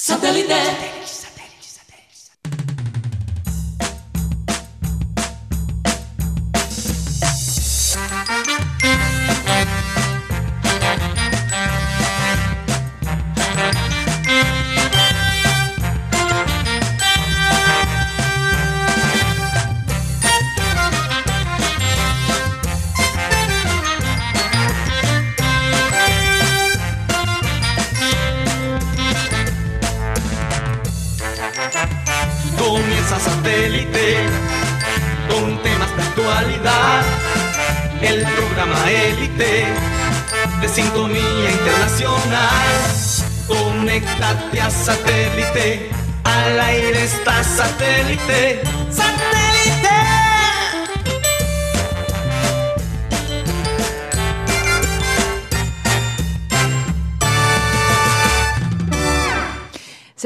Satellite.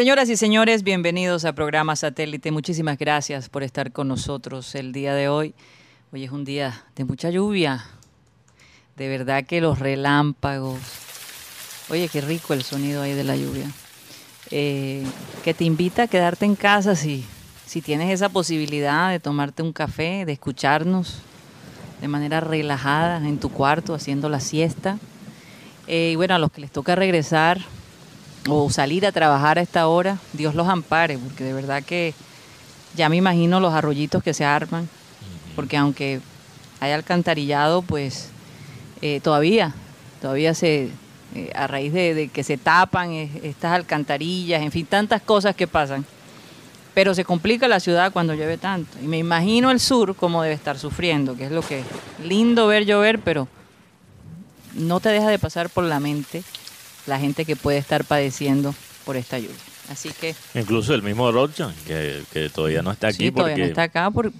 Señoras y señores, bienvenidos a programa Satélite. Muchísimas gracias por estar con nosotros el día de hoy. Hoy es un día de mucha lluvia. De verdad que los relámpagos. Oye, qué rico el sonido ahí de la lluvia. Eh, que te invita a quedarte en casa si, si tienes esa posibilidad de tomarte un café, de escucharnos de manera relajada en tu cuarto haciendo la siesta. Eh, y bueno, a los que les toca regresar o salir a trabajar a esta hora, Dios los ampare, porque de verdad que ya me imagino los arroyitos que se arman, porque aunque hay alcantarillado, pues eh, todavía, todavía se, eh, a raíz de, de que se tapan estas alcantarillas, en fin, tantas cosas que pasan. Pero se complica la ciudad cuando llueve tanto. Y me imagino el sur como debe estar sufriendo, que es lo que lindo ver llover, pero no te deja de pasar por la mente la gente que puede estar padeciendo por esta lluvia. Así que Incluso el mismo Rodjan, que, que todavía no está aquí sí, todavía porque no está acá por,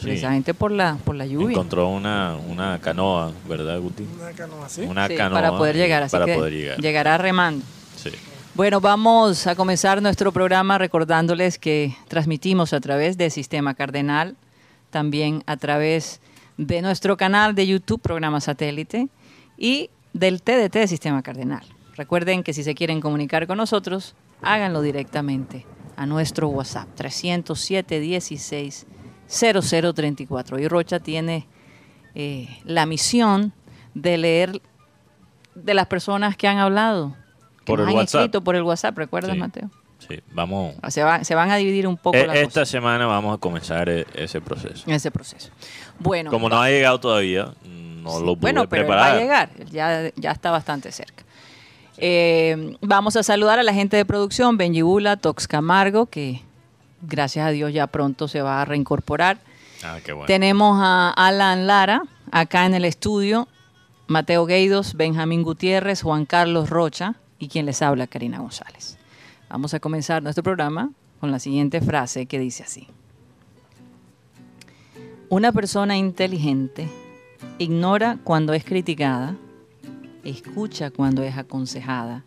precisamente por la por la lluvia. encontró una, una canoa, ¿verdad, Guti? Una canoa así. Una Sí, canoa para poder llegar, así para que poder llegar. llegará remando. Sí. Bueno, vamos a comenzar nuestro programa recordándoles que transmitimos a través del Sistema Cardenal, también a través de nuestro canal de YouTube, programa satélite, y del TDT de Sistema Cardenal. Recuerden que si se quieren comunicar con nosotros, háganlo directamente a nuestro WhatsApp 307 16 0034. Y Rocha tiene eh, la misión de leer de las personas que han hablado, que Por nos el han WhatsApp. escrito por el WhatsApp, ¿recuerdas, Sí. Mateo? Sí, vamos. Se, va- se van a dividir un poco E- las esta semana vamos a comenzar e- ese proceso. ese proceso. Bueno, Como no ha llegado todavía, no lo pude bueno, pero preparar. va a llegar, ya, ya está bastante cerca. Eh, vamos a saludar a la gente de producción, Benji Bula, Tox Camargo, que gracias a Dios ya pronto se va a reincorporar. Ah, qué bueno. Tenemos a Alan Lara acá en el estudio, Mateo Gueidos, Benjamín Gutiérrez, Juan Carlos Rocha y quien les habla, Karina González. Vamos a comenzar nuestro programa con la siguiente frase que dice así. Una persona inteligente ignora cuando es criticada, escucha cuando es aconsejada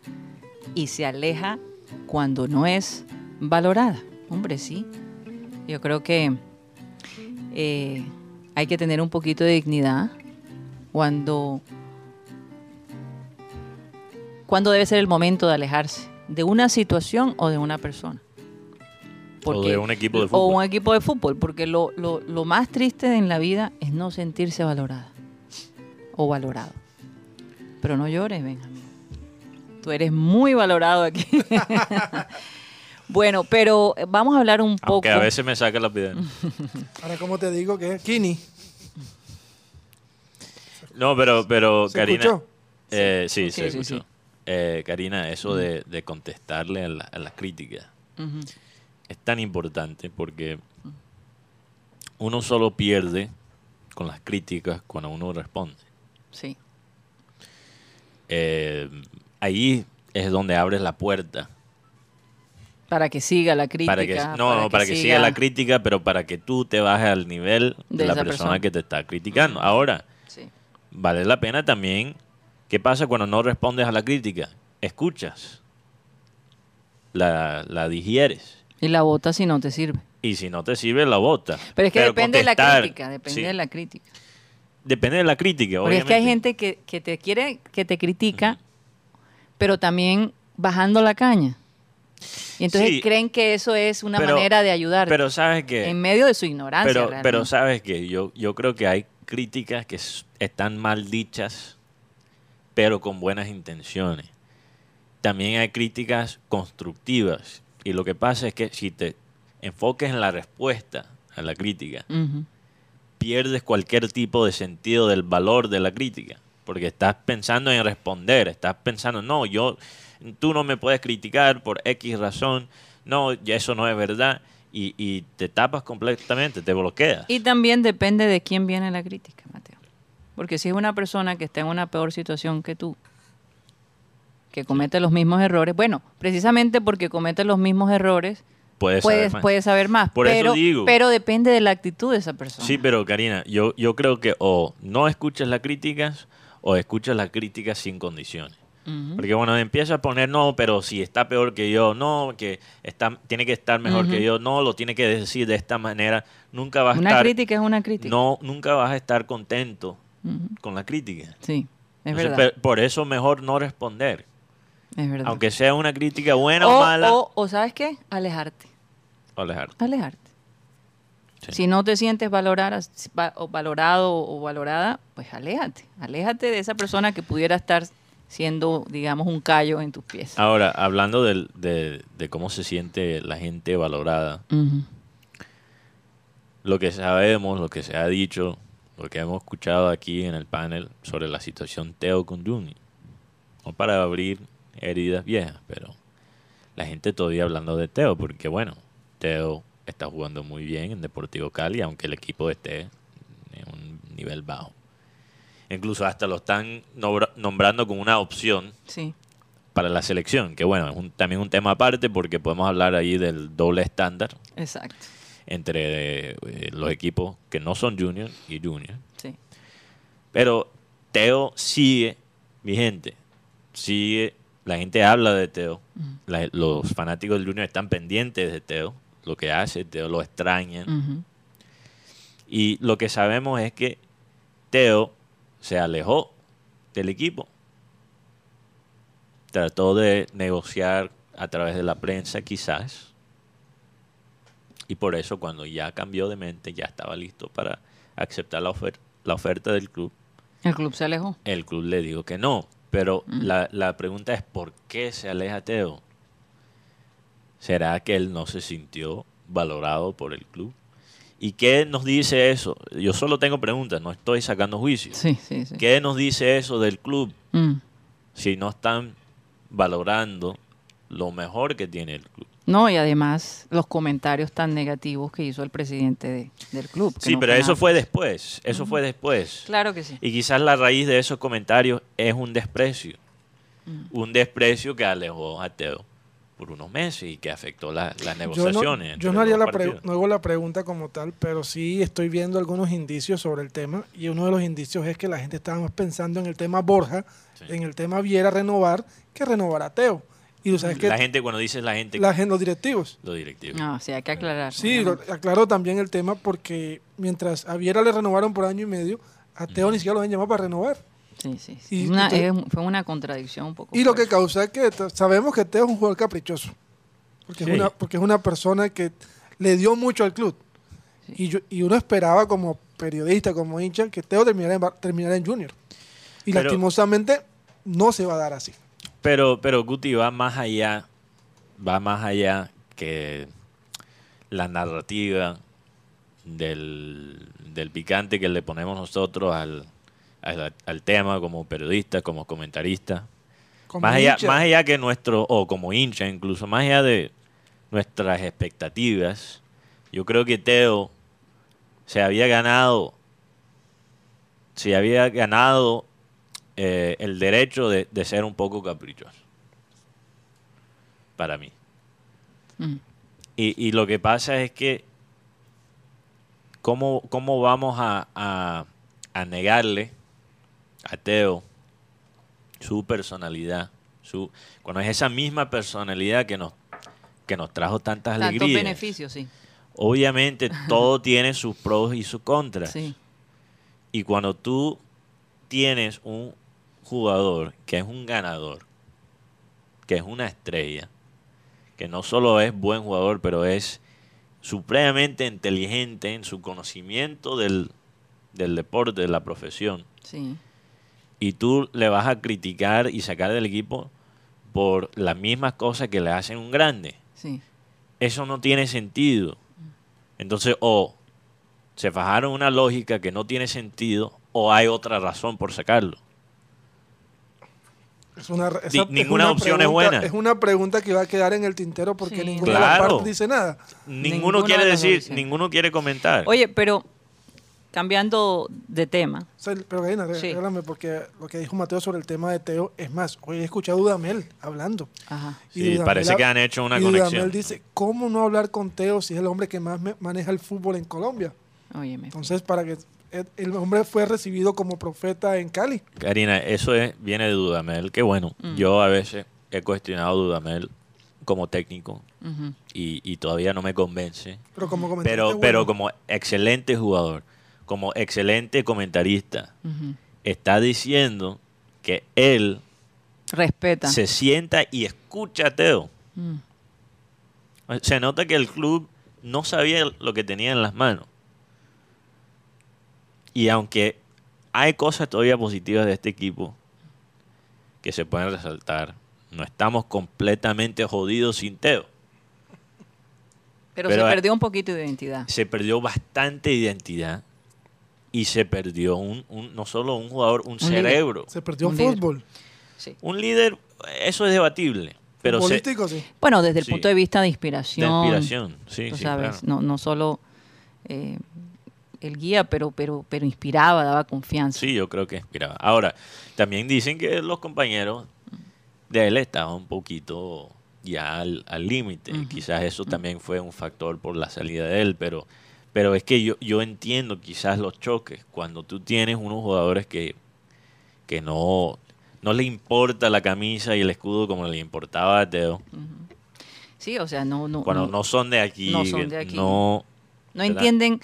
y se aleja cuando no es valorada. Hombre, sí. Yo creo que eh, hay que tener un poquito de dignidad cuando, cuando debe ser el momento de alejarse de una situación o de una persona. O de un equipo de O fútbol. un equipo de fútbol, porque lo, lo- lo más triste en la vida es no sentirse valorada o valorado. Pero no llores, Benjamín. Tú eres muy valorado aquí. bueno, pero vamos a hablar un poco. Aunque a veces me saca la piedra. Ahora, ¿cómo te digo que es? Kini. No, pero, pero ¿Se Karina. escuchó? eh, sí, Sí, se sí, escuchó. sí. Eh, Karina, eso de, de contestarle a, la- las críticas Ujú. es tan importante porque uno solo pierde con las críticas cuando uno responde. Sí. Eh, ahí es donde abres la puerta Para que siga la crítica. para que no, no, para que siga la crítica, pero para que tú te bajes al nivel de, De la persona, persona. que te está criticando. Ahora, Sí. vale la pena también. ¿Qué pasa cuando no respondes a la crítica? Escuchas, la, la digieres Y la bota si no te sirve. y si no te sirve la bota. Pero es que depende de la crítica, depende sí, de la crítica. Depende de la crítica, Porque es que hay obviamente. gente que, que te quiere, que te critica, pero también bajando la caña. Y entonces Sí. creen que eso es una Pero- manera de ayudar Pero sabes que... en medio de su ignorancia. Pero, realmente. pero sabes que yo, yo creo que hay críticas que están mal dichas, pero con buenas intenciones. También hay críticas constructivas. Y lo que pasa es que si te enfoques en la respuesta a la crítica. Pierdes cualquier tipo de sentido del valor de la crítica. Porque estás pensando en responder, estás pensando, no, yo, tú no me puedes criticar por X razón, no, ya eso no es verdad, y, te tapas completamente, te bloqueas. Y también depende de quién viene la crítica, Mateo. Porque si es una persona que está en una peor situación que tú, que comete los mismos errores, bueno, precisamente porque comete los mismos errores, puedes saber puedes, más. puedes saber más. Por eso pero, digo. pero depende de la actitud de esa persona. Sí, pero Karina, yo, yo creo que o no escuchas las críticas o escuchas las críticas sin condiciones. Porque bueno, empieza a poner, no, pero si está peor que yo, no, que está, tiene que estar mejor que yo, no, lo tiene que decir de esta manera, nunca vas a Una estar, crítica es una crítica. no, nunca vas a estar contento con la crítica. Sí, es Entonces, verdad. por eso mejor no responder, es verdad. aunque sea una crítica buena o, o, mala, o- o ¿sabes qué? Alejarte. alejarte. Alejarte. Sí. Si no te sientes valorar, va- o valorado o valorada, pues aléjate. Aléjate de esa persona que pudiera estar siendo, digamos, un callo en tus pies. Ahora, hablando de, de cómo se siente la gente valorada, lo que sabemos, lo que se ha dicho, lo que hemos escuchado aquí en el panel sobre la situación Teo con Juni. No para abrir heridas viejas, pero la gente todavía hablando de Teo, porque bueno, Teo está jugando muy bien en Deportivo Cali, aunque el equipo esté en un nivel bajo. Incluso hasta lo están nombra- nombrando como una opción Sí, para la selección, que bueno, es un- también un tema aparte porque podemos hablar ahí del doble estándar exacto. entre eh, los equipos que no son junior y junior. Sí. Pero Teo sigue, mi gente, sigue, la gente habla de Teo, la- los fanáticos del junior están pendientes de Teo, lo que hace, Teo lo extrañan. Y lo que sabemos es que Teo se alejó del equipo. Trató de negociar a través de la prensa quizás. Y por eso cuando ya cambió de mente, ya estaba listo para aceptar la, ofer- la oferta del club, El club se alejó. el club le dijo que no. Pero la, la pregunta es, ¿por qué se aleja Teo? ¿Será que él no se sintió valorado por el club? ¿Y qué nos dice eso? Yo solo tengo preguntas, no estoy sacando. Sí, sí, sí. ¿Qué nos dice eso del club Mm. si no están valorando lo mejor que tiene el club? No, y además los comentarios tan negativos que hizo el presidente de- del club. Sí, no pero eso nada. fue después, eso fue después. Claro que sí. Y quizás la raíz de esos comentarios es un desprecio. Un desprecio que alejó a Teo por unos meses y que afectó la- las Yo no, negociaciones. yo no haría la no hago la pregunta como tal, pero sí estoy viendo algunos indicios sobre el tema y uno de los indicios es que la gente estaba más pensando en el tema Borja, Sí. en el tema Viera renovar, que renovar a Teo. Y tú sabes que La gente, cuando dices la gente, la gente, los directivos. los directivos. No, sí, hay que aclarar. Sí, lo- aclaro también el tema porque mientras a Viera le renovaron por año y medio, a Teo ni siquiera lo habían llamado para renovar. Sí, sí. sí. Y- Una- entonces- es- fue una contradicción un poco. Y lo que causa es que sabemos que Teo es un jugador caprichoso. Porque, Sí. es, una, porque es una persona que le dio mucho al club. Sí. Y, yo- y uno esperaba como periodista, como hincha, que Teo terminara en, terminara en Junior. Y Pero- lastimosamente no se va a dar así. Pero, pero Guti va más allá, va más allá que la narrativa del, del picante que le ponemos nosotros al, al, al tema como periodista, como comentarista. Como Más allá, hincha, más allá que nuestro, o como hincha incluso, más allá de nuestras expectativas, yo creo que Teo se había ganado, se había ganado eh, el derecho de, de ser un poco caprichoso. Para mí. Mm. Y, y lo que pasa es que, ¿cómo, cómo vamos a, a- a negarle a Teo su personalidad? Su, cuando es esa misma personalidad que nos, que nos trajo tantas Tantos alegrías. beneficios, sí. Obviamente todo tiene sus pros y sus contras. Sí. Y cuando tú tienes un jugador que es un ganador, que es una estrella, que no solo es buen jugador, pero es supremamente inteligente en su conocimiento del, del deporte, de la profesión. Sí. Y tú le vas a criticar y sacar del equipo por las mismas cosas que le hacen un grande. Sí. Eso no tiene sentido. Entonces, o se fajaron una lógica que no tiene sentido, o hay otra razón por sacarlo. Es una, esa- Ni- es ninguna una opción es pregunta- buena. Es una pregunta que va a quedar en el tintero porque Sí. ninguna de las Claro. partes dice nada. Ninguno Ninguno quiere decir, ninguno quiere comentar. Oye, pero cambiando de tema, O sea, pero Karina, Sí. regálame, porque lo que dijo Mateo sobre el tema de Teo, es más, hoy he escuchado a Dudamel hablando. ajá, Y Sí, Dudamel parece que han hecho una y conexión. Dudamel dice, ¿cómo no hablar con Teo si es el hombre que más me- maneja el fútbol en Colombia? Óyeme. Entonces, para que el- hombre fue recibido como profeta en Cali. Karina, eso es, viene de Dudamel, que bueno, Mm. yo a veces he cuestionado a Dudamel como técnico y, y todavía no me convence. Pero como comentarista, Pero, bueno, pero como excelente jugador, como excelente comentarista, está diciendo que él Respeta. se sienta y escucha a Teo. Mm. Se nota que el club no sabía lo que tenía en las manos. Y aunque hay cosas todavía positivas de este equipo que se pueden resaltar, no estamos completamente jodidos sin Teo. Pero, pero se perdió un poquito de identidad. Se perdió bastante identidad y se perdió un, un- no solo un jugador, un, cerebro. se perdió un líder. fútbol. Sí. Un líder, eso es debatible. Pero se, de sí. Bueno, desde el Sí. punto de vista de inspiración. inspiración. Sí, tú sí, sabes, claro. no, no solo eh, el guía, pero, pero, pero inspiraba, daba confianza. Sí, yo creo que inspiraba. Ahora, también dicen que los compañeros de él estaban un poquito ya al al límite. Ujú, Quizás eso también fue un factor por la salida de él, pero, pero es que yo, yo entiendo quizás los choques. Cuando tú tienes unos jugadores que, que no, no le importa la camisa y el escudo como le importaba a Teo, Sí, o sea, no, no, cuando no, no son de aquí, no son de aquí. no- no entienden,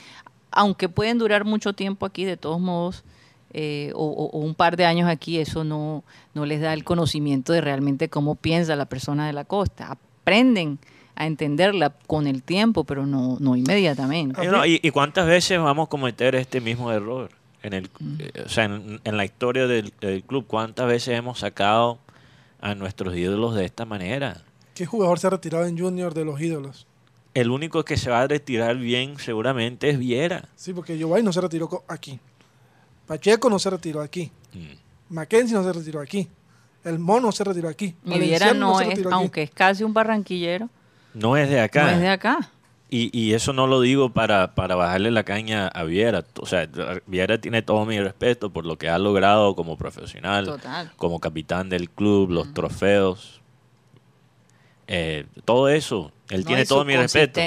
aunque pueden durar mucho tiempo aquí, de todos modos, eh, o, un par de años aquí, eso no, no les da el conocimiento de realmente cómo piensa la persona de la costa. Aprenden a entenderla con el tiempo, pero no, no inmediatamente. Y, no, y- y cuántas veces vamos a cometer este mismo error? En el, eh, o sea, en, en la historia del, del club, ¿cuántas veces hemos sacado a nuestros ídolos de esta manera? ¿Qué jugador se ha retirado en Junior de los ídolos? El único que se va a retirar bien seguramente es Viera. Sí, porque Giovanni no se retiró aquí. Pacheco no se retiró aquí. Mm. Mackenzie no se retiró aquí. El Mono no se retiró aquí. Mi Viera no es, aquí. aunque es casi un barranquillero, No es de acá. no es de acá. Y, y eso no lo digo para, para bajarle la caña a Viera. O sea, Viera tiene todo mi respeto por lo que ha logrado como profesional, Total. como capitán del club, los trofeos. Eh, todo eso. Él No, tiene todo mi respeto.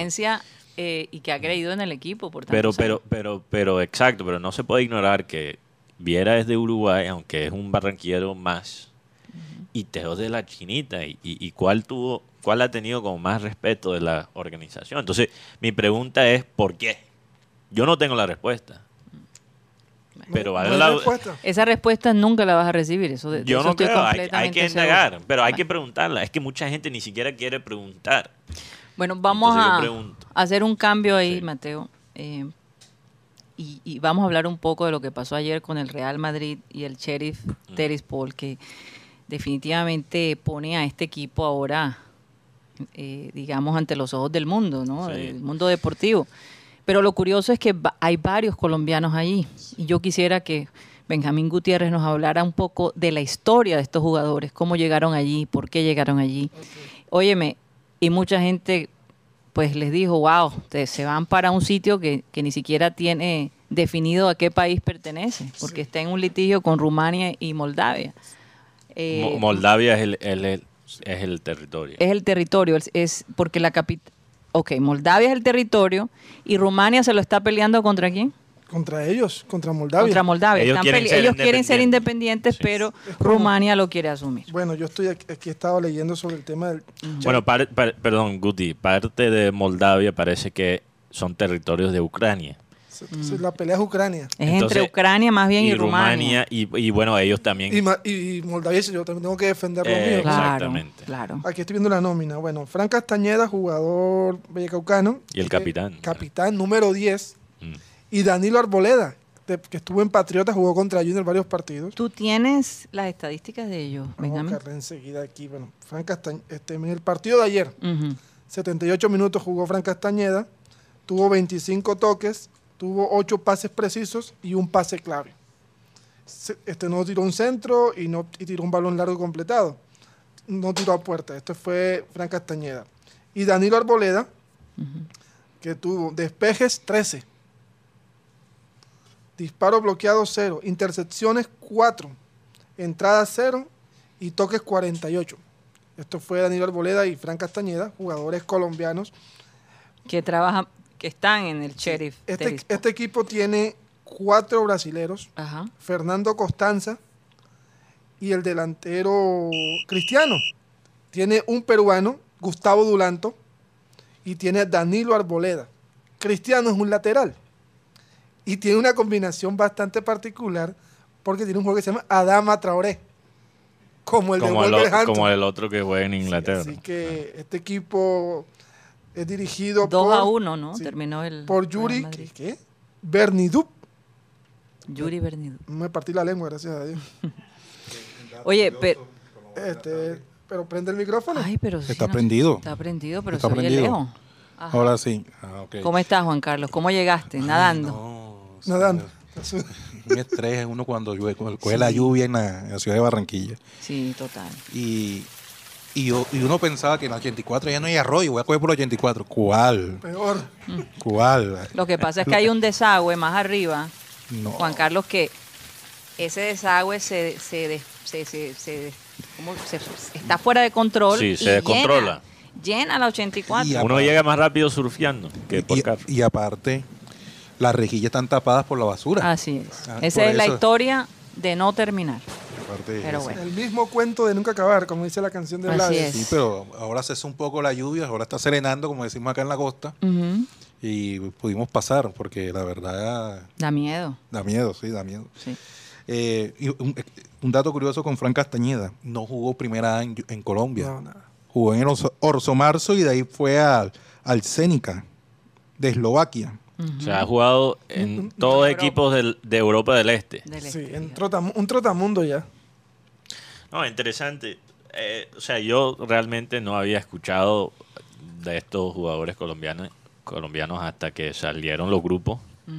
eh, y que ha creído en el equipo por Pero, tantos pero, años. pero, pero, exacto, pero no se puede ignorar que Viera es de Uruguay, aunque es un barranquillero más. Y Teo de la chinita. Y, y, y cuál tuvo, cuál ha tenido como más respeto de la organización. Entonces, mi pregunta es, ¿por qué? Yo no tengo la respuesta. Pero No vale la- respuesta. Esa respuesta nunca la vas a recibir. Eso de, Yo eso no estoy creo, hay, hay que indagar, pero hay Bueno. que preguntarla. Es que mucha gente ni siquiera quiere preguntar. Bueno, vamos Entonces a hacer un cambio ahí, Sí. Mateo. eh, y, y vamos a hablar un poco de lo que pasó ayer con el Real Madrid y el Sheriff Mm. Tiraspol, que definitivamente pone a este equipo ahora, eh, digamos, ante los ojos del mundo, ¿no? Sí. Del mundo deportivo. Pero lo curioso es que hay varios colombianos allí. Y yo quisiera que Benjamín Gutiérrez nos hablara un poco de la historia de estos jugadores, cómo llegaron allí, por qué llegaron allí. Óyeme, y mucha gente pues les dijo, wow, ustedes se van para un sitio que, que ni siquiera tiene definido a qué país pertenece, porque está en un litigio con Rumania y Moldavia. Eh, Mo- Moldavia es el, el- el- es el territorio. es el territorio, es, es porque la capital... Ok, Moldavia es el territorio y Rumania se lo está peleando contra quién? Contra ellos, contra Moldavia. Contra Moldavia. Ellos quieren ser ellos quieren ser independientes. Sí. pero como- Rumania lo quiere asumir. Bueno, yo estoy aquí, aquí he estado leyendo sobre el tema del... Bueno, par- par- perdón, Guti, parte de Moldavia parece que son territorios de Ucrania. Entonces, La pelea es Ucrania. Es Entonces, entre Ucrania más bien y, Rumania. y, y bueno, ellos también. Y, y Moldavia, yo también tengo que defender lo Eh, mío. Claro, Exactamente. claro. Aquí estoy viendo la nómina. Bueno, Fran Castañeda, jugador vallecaucano. Y el capitán. Capitán número 10. Mm. Y Danilo Arboleda, de- que estuvo en Patriota, jugó contra Junior varios partidos. Tú tienes las estadísticas de ellos, Vamos a enseguida aquí. Bueno, Fran Castañeda, este, en el partido de ayer, Ujú. 78 minutos jugó Fran Castañeda, tuvo 25 toques, tuvo 8 pases precisos y un pase clave. Este no tiró un centro y no y tiró un balón largo completado. No tiró a puerta. Este fue Fran Castañeda. Y Danilo Arboleda, que tuvo despejes 13, disparo bloqueado 0, intercepciones 4, entradas 0 y toques 48. Esto fue Danilo Arboleda y Fran Castañeda, jugadores colombianos. Que trabajan, que están en el sheriff. Este, este equipo tiene cuatro brasileros, Ajá. Fernando Costanza y el delantero Cristiano. Tiene un peruano, Gustavo Dulanto, y tiene a Danilo Arboleda. Cristiano es un lateral. Y tiene una combinación bastante particular porque tiene un juego que se llama Adama Traoré. Como el como, de el, Wolverhampton. como el otro que juega en Inglaterra. Así que este equipo es dirigido 2 por, a 1, ¿no? sí, Terminó el. por Yuri. ¿qué? ¿qué? Bernidup. Yuri Bernido. Me partí la lengua, gracias a Dios. Oye, pero. Este, pero prende el micrófono. Ay, pero. sí, Está no- prendido. Está prendido, pero Está se oye prendido. lejos. Ajá. Ahora sí. Ah. ¿Cómo estás, Juan Carlos? ¿Cómo llegaste? Nadando. No, Nadando. Un estrés es uno cuando llueve, cuando coge la lluvia en la, en la ciudad de Barranquilla. Sí, total. Y, y, yo- y uno pensaba que en el 84 ya no hay arroyo, voy a coger por el 84. ¿Cuál? Peor. ¿Cuál? Lo que pasa es que hay un desagüe más arriba, No. Juan Carlos, que ese desagüe se, se, se, se- se- ¿cómo? se- está fuera de control. Sí, y se descontrola. Llena, llena la 84. Y a- Uno llega más rápido surfeando que por Y, carro. y aparte, las rejillas están tapadas por la basura. Así es. Ah, Esa es la historia de no terminar. Aparte de Pero eso. bueno. El mismo cuento de nunca acabar, como dice la canción de Así Vlad. es. Sí, pero ahora cesa un poco la lluvia, ahora está serenando, como decimos acá en la costa, y pudimos pasar, porque la verdad Da miedo. da miedo, sí, da miedo. Sí. Eh, y un, un dato curioso con Fran Castañeda, no jugó primera en, en Colombia, No, nada. jugó en el Orso, Orso Marzo y de ahí fue al, al Zenica de Eslovaquia. O sea, ha jugado en todos Europa. equipos del- de Europa del Este. Del Sí, este, en trotam- un trotamundo ya. No, interesante. Eh, o sea, yo realmente no había escuchado de estos jugadores colombianos, colombianos hasta que salieron los grupos. Ujú.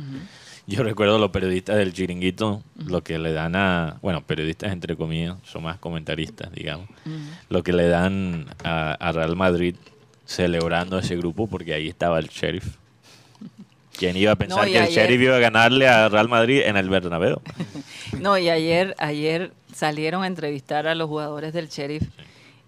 Yo recuerdo los periodistas del chiringuito, lo que le dan a, bueno, periodistas entre comillas, son más comentaristas, digamos, lo que le dan a, a Real Madrid celebrando ese grupo porque ahí estaba el sheriff. ¿Quién iba a pensar No, que el ayer- sheriff iba a ganarle a Real Madrid en el Bernabéu? No, y ayer, ayer salieron a entrevistar a los jugadores del sheriff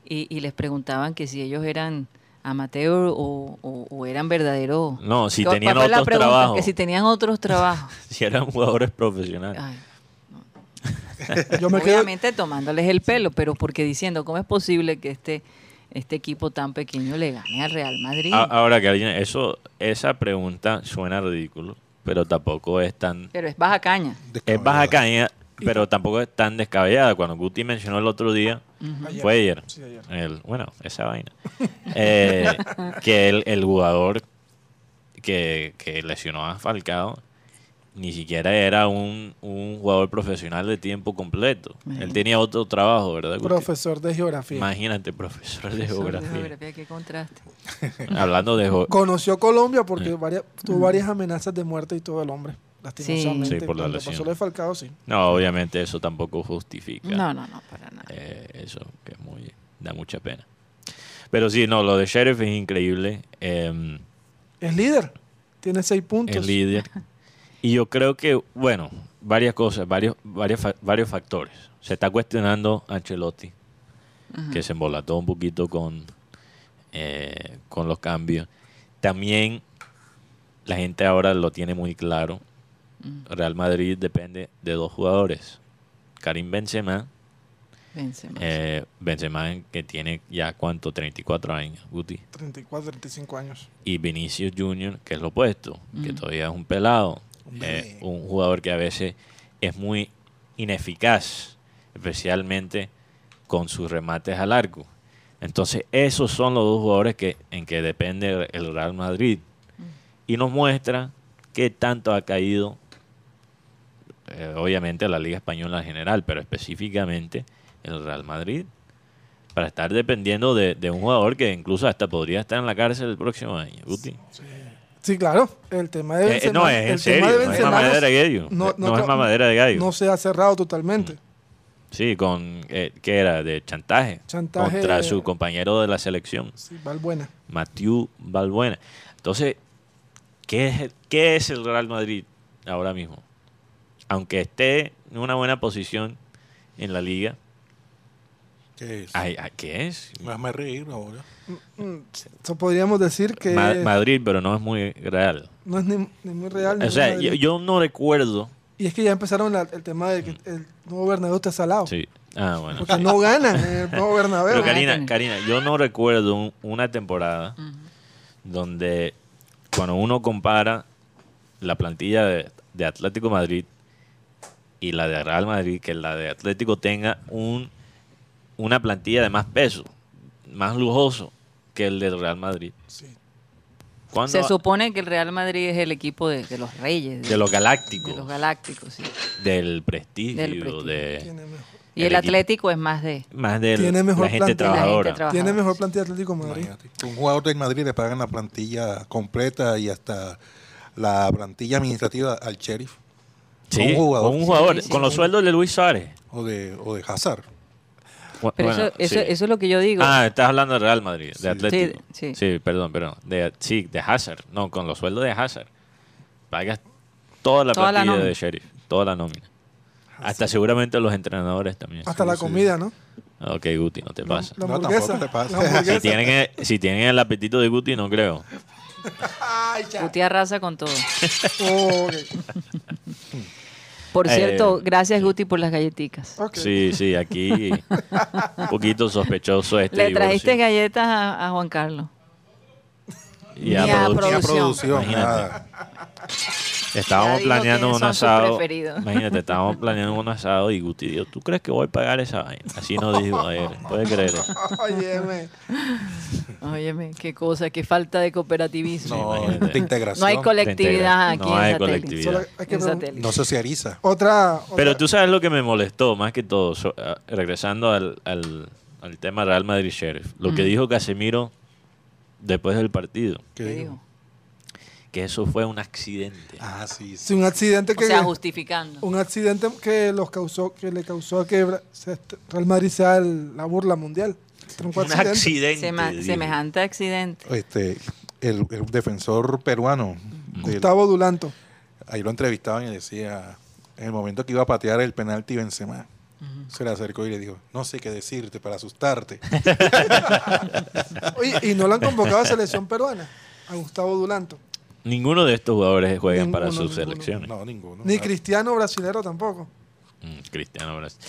y, y les preguntaban que si ellos eran amateur o, o- o eran verdaderos. No, si ¿Cuál tenían otros pregunta? trabajos. Que si tenían otros trabajos. Si eran jugadores profesionales. Ay, Yo me quedo, obviamente tomándoles el pelo, pero porque diciendo, ¿cómo es posible que este, este equipo tan pequeño le gane al Real Madrid? A- Ahora que alguien, eso, esa pregunta suena ridículo, pero tampoco es tan, pero es baja caña. es baja caña, pero tampoco es tan descabellada. Cuando Guti mencionó el otro día, fue ayer, Sí, ayer. el, bueno, esa vaina, eh, que el, el jugador que, que lesionó a Falcao ni siquiera era un, un jugador profesional de tiempo completo. Él tenía otro trabajo, ¿verdad? Guti? Profesor de geografía. Imagínate, profesor de Profesor geografía. geografía, qué contraste. Hablando de... Conoció Colombia porque varias, tuvo varias amenazas de muerte y todo el hombre. Lastimosamente. Sí, por la lesión. pasó lo de Falcao, sí. No, obviamente eso tampoco justifica. No, no, no, para nada. Eh, eso que es muy da mucha pena. Pero sí, no, lo de Sheriff es increíble. eh, Es líder. Tiene seis puntos. es líder. Y yo creo que, bueno, varias cosas, varios, varios, varios factores. Se está cuestionando a Ancelotti, que se embolató un poquito con, eh, con los cambios. También la gente ahora lo tiene muy claro. Real Madrid depende de dos jugadores. Karim Benzema Benzema. Eh, Benzema que tiene ya cuánto, 34 años, Guti. 34, 35 años. Y Vinicius Junior, que es lo opuesto, que todavía es un pelado. Un eh, un jugador que a veces es muy ineficaz, especialmente con sus remates al arco. Entonces, esos son los dos jugadores que, en que depende el Real Madrid. Y nos muestra qué tanto ha caído, eh, obviamente, la Liga Española en general, pero específicamente el Real Madrid, para estar dependiendo de, de un jugador que incluso hasta podría estar en la cárcel el próximo año. Guti. Sí, claro. El tema de Eh, eh, Benzema, no, es en serio, no es mamadera de gallo. no- no No es mamadera de gallo. no se ha cerrado totalmente. Sí, con, eh, ¿qué era? De chantaje. Chantaje. Contra su compañero de la selección, Sí, Valbuena. Mathieu Balbuena. Entonces, ¿qué es, ¿qué es el Real Madrid ahora mismo? Aunque esté en una buena posición en la liga, ¿Qué es? ay, ay, ¿qué es? Hazme reír ahora. Mm, Eso podríamos decir que Ma- Madrid, pero no es muy real. no es ni, ni muy real. ni O sea, yo, yo no recuerdo. Y es que ya empezaron la- el tema de que el nuevo Bernabéu está salado. Sí. Ah, bueno. Porque no ganan el nuevo Bernabéu. Pero Karina. Karina, yo no recuerdo un- una temporada donde cuando uno compara la plantilla de, de Atlético Madrid y la de Real Madrid, que la de Atlético tenga un, una plantilla de más peso, más lujoso que el del Real Madrid. Sí. ¿Cuándo- Se supone que el Real Madrid es el equipo de, de los reyes, de, de los galácticos, de los galácticos. sí. del prestigio, Del prestigio. de Y El. Atlético es más de... más de Tiene mejor la gente plantilla. La gente trabajadora. tiene mejor plantilla Atlético Madrid. Imagínate. Un jugador del Madrid le pagan la plantilla completa y hasta la plantilla administrativa al sheriff. Sí, un jugador. con un jugador, Sí, sí, con los sí. sueldos de Luis Suárez. O de, o de Hazard. Bu- Pero bueno, eso, eso, sí. eso es lo que yo digo. Ah, estás hablando de Real Madrid, de. Atlético. Sí, Sí, sí. perdón, perdón. De, sí, de Hazard. No, con los sueldos de Hazard. Pagas toda la Toda la plantilla de Sheriff, toda la nómina. Hasta seguramente los entrenadores también. Hasta la sí. comida, ¿no? Ok, Guti, no te pasa. la No, hamburguesa. tampoco te pasa. Si tienen, el- si tienen el apetito de Guti, no creo. Ay. Guti arrasa con todo. Oh, Por Eh, cierto, gracias Guti por las galletitas. Ok. Sí, sí, aquí un poquito sospechoso este Le divorcio. trajiste galletas a, a Juan Carlos. Y a a producción. Y a Producción. producción, Imagínate. nada. Estábamos planeando un asado. Imagínate, estábamos planeando un asado y Guti dijo, ¿tú crees que voy a pagar esa vaina? Así nos dijo ayer. ¿Puedes creer? Óyeme. Óyeme, qué cosa, qué falta de cooperativismo. No, de integración. No hay colectividad aquí No hay satélite. colectividad. Solo hay que En pregun- satélite. No socializa. Otra, otra- Pero tú sabes lo que me molestó más que todo, so- ah, regresando al, al- al tema Real Madrid Sheriff, lo que dijo Casemiro después del partido, ¿Qué digo? que eso fue un accidente. Ah, sí. sí, un accidente O que sea, justificando. un accidente que los causó que le causó a que Real Madrid sea el- la burla mundial. Un Un accidente. accidente. Sema- dijo. semejante accidente. Este, el, el defensor peruano, del- Gustavo Dulanto. ahí lo entrevistaban y decía, en el momento que iba a patear el penalti Benzema, se le acercó y le dijo, no sé qué decirte para asustarte. Oye, y no lo han convocado a selección peruana, a Gustavo Dulanto. Ninguno de estos jugadores juegan para sus ninguno. selecciones. no, ninguno. Ni Cristiano brasilero tampoco. Mm, Cristiano Brasil.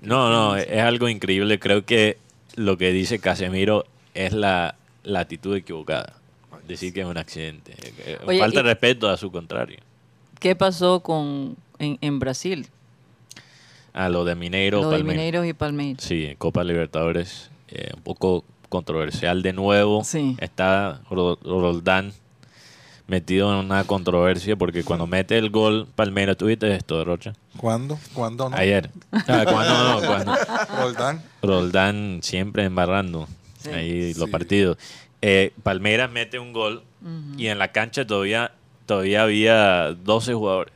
No, no, es algo increíble. Creo que lo que dice Casemiro es la, la actitud equivocada. Decir que es un accidente. Oye, Falta y- respeto a su contrario. ¿Qué pasó con en, en Brasil? A lo de Mineiro, Lo de y Palmeiras. Sí, Copa Libertadores, eh, un poco controversial de nuevo. Sí. Está Ro- Roldán metido en una controversia porque cuando mete el gol Palmeiras, ¿tuviste esto, Rocha? ¿Cuándo? ¿Cuándo no? Ayer. Ah, ¿cuándo no? Roldán. Roldán siempre embarrando Sí. ahí los Sí. partidos. Eh, Palmeiras mete un gol y en la cancha todavía, todavía había 12 jugadores.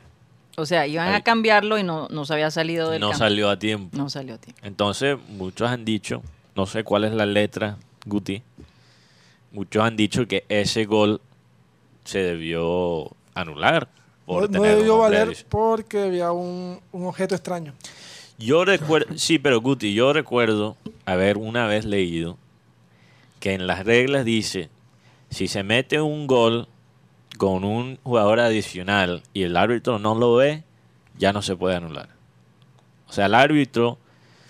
O sea, iban Ahí. a cambiarlo y no, no se había salido del No salió a tiempo. No salió a tiempo. Entonces, muchos han dicho, no sé cuál es la letra, Guti, muchos han dicho que ese gol se debió anular. Por No, debió valer porque había un, un objeto extraño. Yo recuerdo, sí, pero Guti, yo recuerdo haber una vez leído que en las reglas dice, si se mete un gol con un jugador adicional y el árbitro no lo ve, ya no se puede anular. O sea, el árbitro,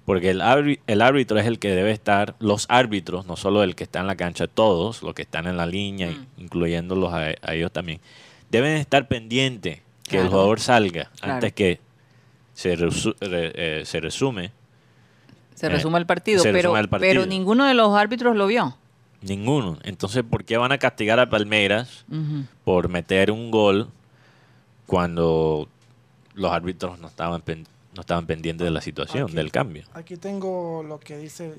porque el, árbitro, el árbitro es el que debe estar, los árbitros, no solo el que está en la cancha, todos los que están en la línea, Mm. incluyéndolos a, a ellos también, deben estar pendientes que el jugador salga Claro. antes que se, resu- re- eh, se resume, Se resume el partido, pero, resume el partido. pero ninguno de los árbitros lo vio. Ninguno. Entonces, ¿por qué van a castigar a Palmeiras por meter un gol cuando los árbitros no estaban, pen- no estaban pendientes de la situación, Aquí. del cambio? Aquí tengo lo que dice.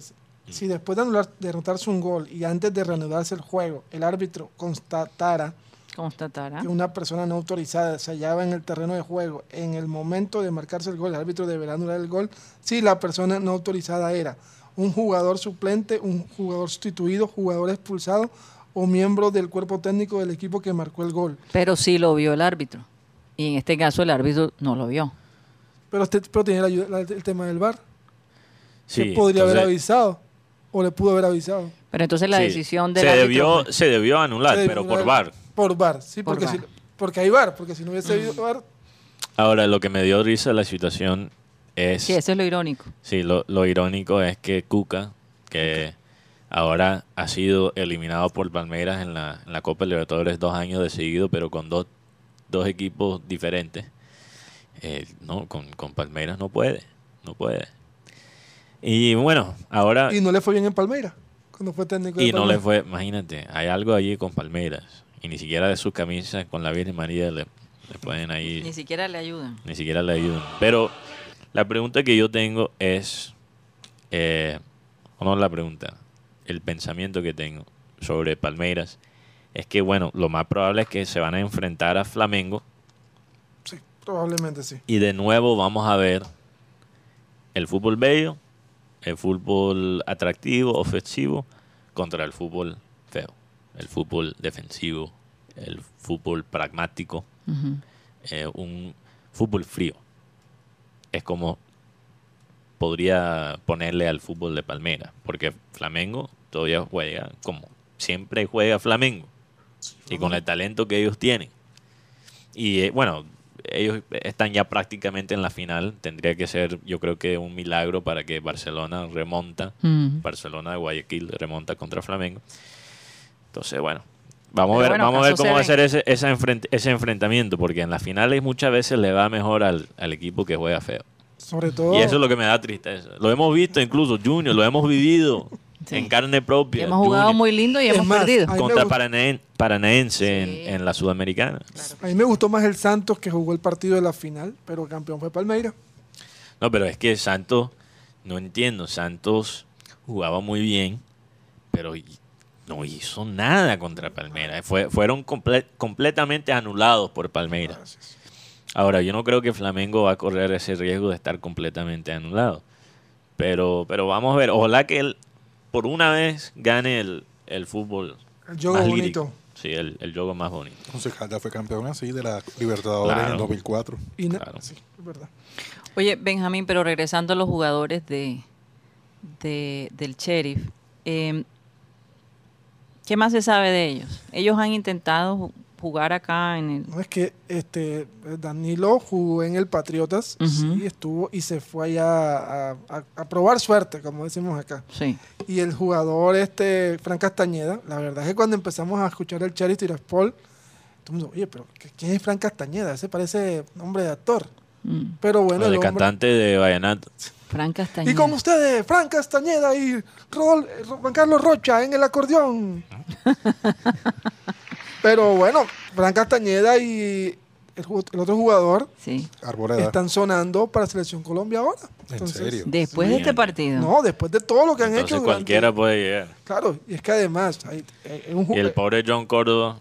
Si después de, anular, de anotarse un gol y antes de reanudarse el juego, el árbitro constatara Constatará. que una persona no autorizada se hallaba en el terreno de juego en el momento de marcarse el gol, el árbitro deberá anular el gol si la persona no autorizada era un jugador suplente, un jugador sustituido, jugador expulsado o miembro del cuerpo técnico del equipo que marcó el gol. Pero sí lo vio el árbitro. Y en este caso el árbitro no lo vio. Pero, este, pero tiene la ayuda- la- el tema del VAR. Sí, se podría haber avisado o le pudo haber avisado. Pero entonces la sí, decisión del se árbitro debió, fue- se debió anular, Se pero por VAR. Por VAR, sí, Por porque. Si, porque hay VAR, porque si no hubiese habido VAR, Ahora, lo que me dio risa la situación es... Sí, eso es lo irónico. Sí, lo, lo irónico es que Cuca, que ahora ha sido eliminado por Palmeiras en la, en la Copa Libertadores dos años de seguido, pero con dos, dos equipos diferentes, eh, no, con, con Palmeiras no puede, no puede. Y bueno, ahora... y no le fue bien en Palmeiras, cuando fue técnico de Y no le fue, imagínate, hay algo allí con Palmeiras, y ni siquiera de sus camisas con la Virgen María le, le pueden ahí Ni siquiera le ayudan. ni siquiera le ayudan. Pero la pregunta que yo tengo es, eh, o no la pregunta, el pensamiento que tengo sobre Palmeiras es que, bueno, lo más probable es que se van a enfrentar a Flamengo Sí, probablemente sí. y de nuevo vamos a ver el fútbol bello, el fútbol atractivo, ofensivo, contra el fútbol feo, el fútbol defensivo, el fútbol pragmático eh, un fútbol frío. Es como podría ponerle al fútbol de Palmera, porque Flamengo todavía juega como siempre juega Flamengo y con el talento que ellos tienen. Y eh, bueno, ellos están ya prácticamente en la final. Tendría que ser, yo creo que un milagro para que Barcelona remonta. Barcelona de Guayaquil remonta contra Flamengo. Entonces, bueno, vamos a ver, bueno, vamos a ver cómo va a se ser ese, ese, enfrent- ese enfrentamiento, porque en las finales muchas veces le va mejor al, al equipo que juega feo. Sobre todo, Y eso es lo que me da tristeza. Lo hemos visto incluso, Junior, lo hemos vivido Sí. en carne propia. Hemos jugado Junior, muy lindo y Es hemos más, perdido. Contra. Paranaen- Paranaense Sí. en, en la Sudamericana. a mí me gustó más el Santos que jugó el partido de la final, pero el campeón fue Palmeiras. No, pero es que Santos, no entiendo, Santos jugaba muy bien, pero no hizo nada contra Palmeiras. Fue, fueron comple- completamente anulados por Palmeiras. Ahora, yo no creo que Flamengo va a correr ese riesgo de estar completamente anulado. Pero, pero vamos a ver, ojalá que él por una vez gane el, el fútbol El juego más bonito. lírico. Sí, el, el juego más bonito. Once Caldas fue campeón así de la Libertadores Claro. en 2004. Y na- Claro. sí, es verdad. Oye, Benjamín, pero regresando a los jugadores de, de- del Sheriff, eh, ¿qué más se sabe de ellos? Ellos han intentado ju- jugar acá en el... No es que este Danilo jugó en el Patriotas, Ujú. sí, estuvo y se fue allá a, a- a probar suerte, como decimos acá. Sí. Y el jugador este Frank Castañeda, la verdad es que cuando empezamos a escuchar el Charity Tiraspol, todo el mundo, oye, pero ¿qué- ¿quién es Frank Castañeda? Ese parece nombre de actor. Mm. Pero bueno, O el de hombre- cantante de Vallenato. Frank Castañeda. Y con ustedes, Frank Castañeda y Juan Carlos Rocha en el acordeón. Pero bueno, Frank Castañeda y el, el otro jugador Sí. Arboleda. están sonando para Selección Colombia ahora. ¿En serio? Después de este partido. No, después de todo lo que han Entonces hecho. durante- cualquiera puede llegar. Claro, y es que además hay, hay un Y el pobre John Córdoba,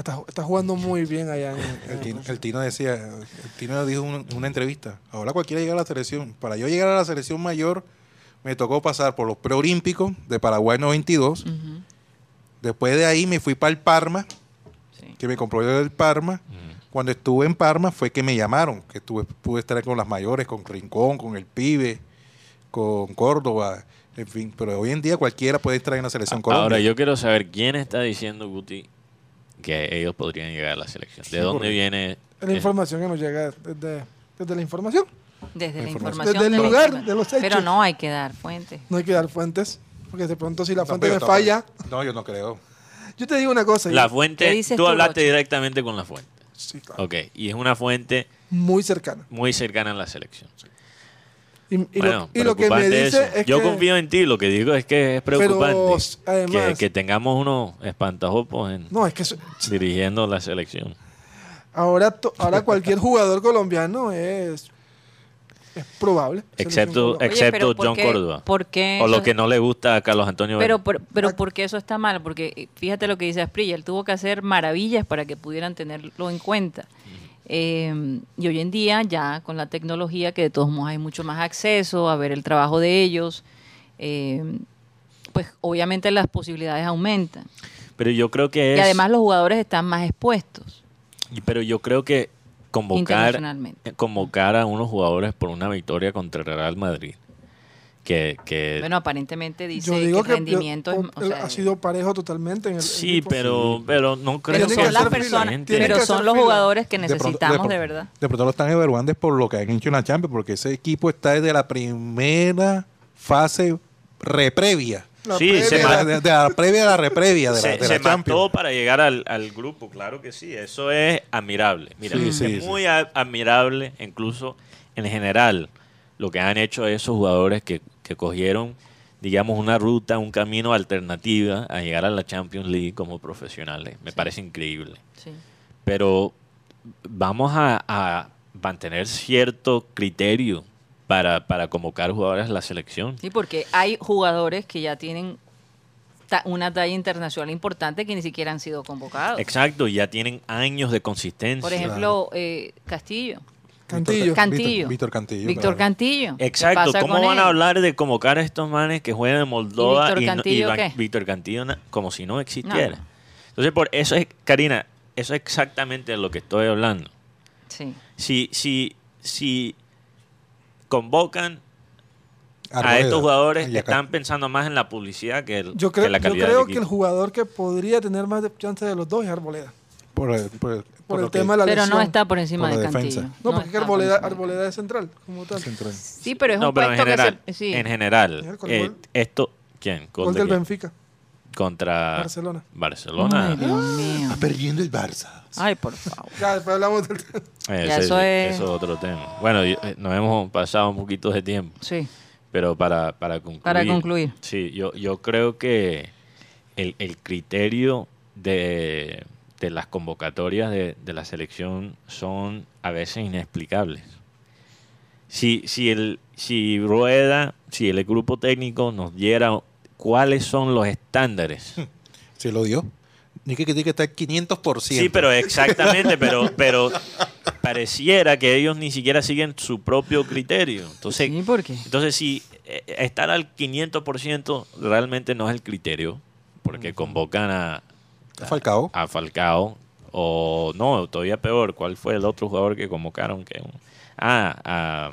está, está jugando muy bien allá. En, El en- Tino, el Tino decía, el Tino dijo en una entrevista, ahora cualquiera llega a la selección. Para yo llegar a la selección mayor, me tocó pasar por los preolímpicos de Paraguay 92. Ujú. Después de ahí me fui para el Parma, Sí. que me compró yo del Parma. Cuando estuve en Parma fue que me llamaron, que estuve, pude estar con las mayores, con Rincón, con el Pibe, con Córdoba, en fin. Pero hoy en día cualquiera puede estar en la selección Colombia. Ahora yo quiero saber quién está diciendo Guti que ellos podrían llegar a la selección. ¿De Sí, dónde viene? la información que nos llega desde, desde la información. Desde la información. Desde el lugar de los hechos. Pero no hay que dar fuentes. No hay que dar fuentes, porque de pronto si la No, fuente me falla, No, yo no creo. yo te digo una cosa. La fuente, ¿Qué dices tú tú, hablaste Rocha? directamente con la fuente. Sí, claro. Ok, y es una fuente Muy cercana. muy cercana a la selección. Y, y bueno, lo, y lo que me dice eso. es Yo que... confío en ti, lo que digo es que es preocupante Pero, además- que, que tengamos unos espantajopos en, No, es que eso- dirigiendo la selección. ahora, to- ahora cualquier jugador colombiano es, es probable. Excepto, Selección Colombia. excepto pero ¿por John qué- Córdoba. por qué o lo que no le gusta a Carlos Antonio Pero, Vélez. por- pero ¿por qué eso está mal? Porque eh, fíjate lo que dice Asprilla, él tuvo que hacer maravillas para que pudieran tenerlo en cuenta. Eh, y hoy en día ya con la tecnología que de todos modos hay mucho más acceso a ver el trabajo de ellos, eh, pues obviamente las posibilidades aumentan. Pero yo creo que es. Y además los jugadores están más expuestos. Pero yo creo que convocar, eh, convocar a unos jugadores por una victoria contra el Real Madrid. Que, que Bueno, aparentemente dice Yo digo que que el rendimiento yo- es, o sea, ha sido parejo totalmente en el sí, pero, pero no creo que son las personas, pero son los jugadores que De pronto- necesitamos de verdad. De pronto lo están evaluando es por lo que han hecho en la Champions, porque ese equipo está desde la primera fase reprevia. La Sí, previa- se De la, de- de la previa a la reprevia de la, se, de se la mató para llegar al, al grupo, claro que sí, eso es admirable. Mira, Sí, es sí, muy admirable, incluso en general, lo que han hecho esos jugadores que, que cogieron, digamos, una ruta, un camino alternativa a llegar a la Champions League como profesionales. Me parece increíble. Sí. Pero vamos a, a mantener cierto criterio para, para convocar jugadores a la selección. Sí, porque hay jugadores que ya tienen una talla internacional importante que ni siquiera han sido convocados. Exacto, ya tienen años de consistencia. Por ejemplo, eh, Castillo. Cantillo. Cantillo. Víctor Cantillo. Víctor claro. Cantillo. ¿Qué Exacto, ¿cómo van a hablar de convocar a estos manes que juegan en Moldova Víctor y, no- van-? Víctor Cantillo na- como si no existiera? No. Entonces, por eso es, Karina, eso es exactamente de lo que estoy hablando. Sí. Si, si, si convocan a estos jugadores, Y acá- están pensando más en la publicidad que, el- Yo que creo, la yo calidad creo del que el jugador que podría tener más de chance de los dos es Arboleda. Por, el- por el- Por, el lo que- tema de la Pero no está por encima por de Cantillo. defensa. No, porque es Arboleda, encima. Arboleda es central, como tal. central. Sí, pero es No, un pero en general, que se... Sí. en general, eh, esto, ¿quién? ¿Gol Gol de del quién? Benfica. Contra Barcelona. Barcelona. Ay, Dios mío. perdiendo el Barça. Ay, por favor. Ya, después hablamos del tema. Ese- Ya, eso es- eso otro tema. Bueno, eh, nos hemos pasado un poquito de tiempo, Sí. pero para, para concluir. Para concluir. Sí, yo, yo creo que el, el criterio de, de las convocatorias de, de la selección son a veces inexplicables. Si, si, el, si Rueda, si el grupo técnico nos diera cuáles son los estándares Se lo dio. Ni que que estar 500%. Sí, pero exactamente, pero, pero pareciera que ellos ni siquiera siguen su propio criterio. Entonces, Sí, ¿por qué? entonces si eh, estar al 500% realmente no es el criterio, porque convocan a, A Falcao. a Falcao, o no, todavía peor, ¿cuál fue el otro jugador que convocaron? Que, ah, a-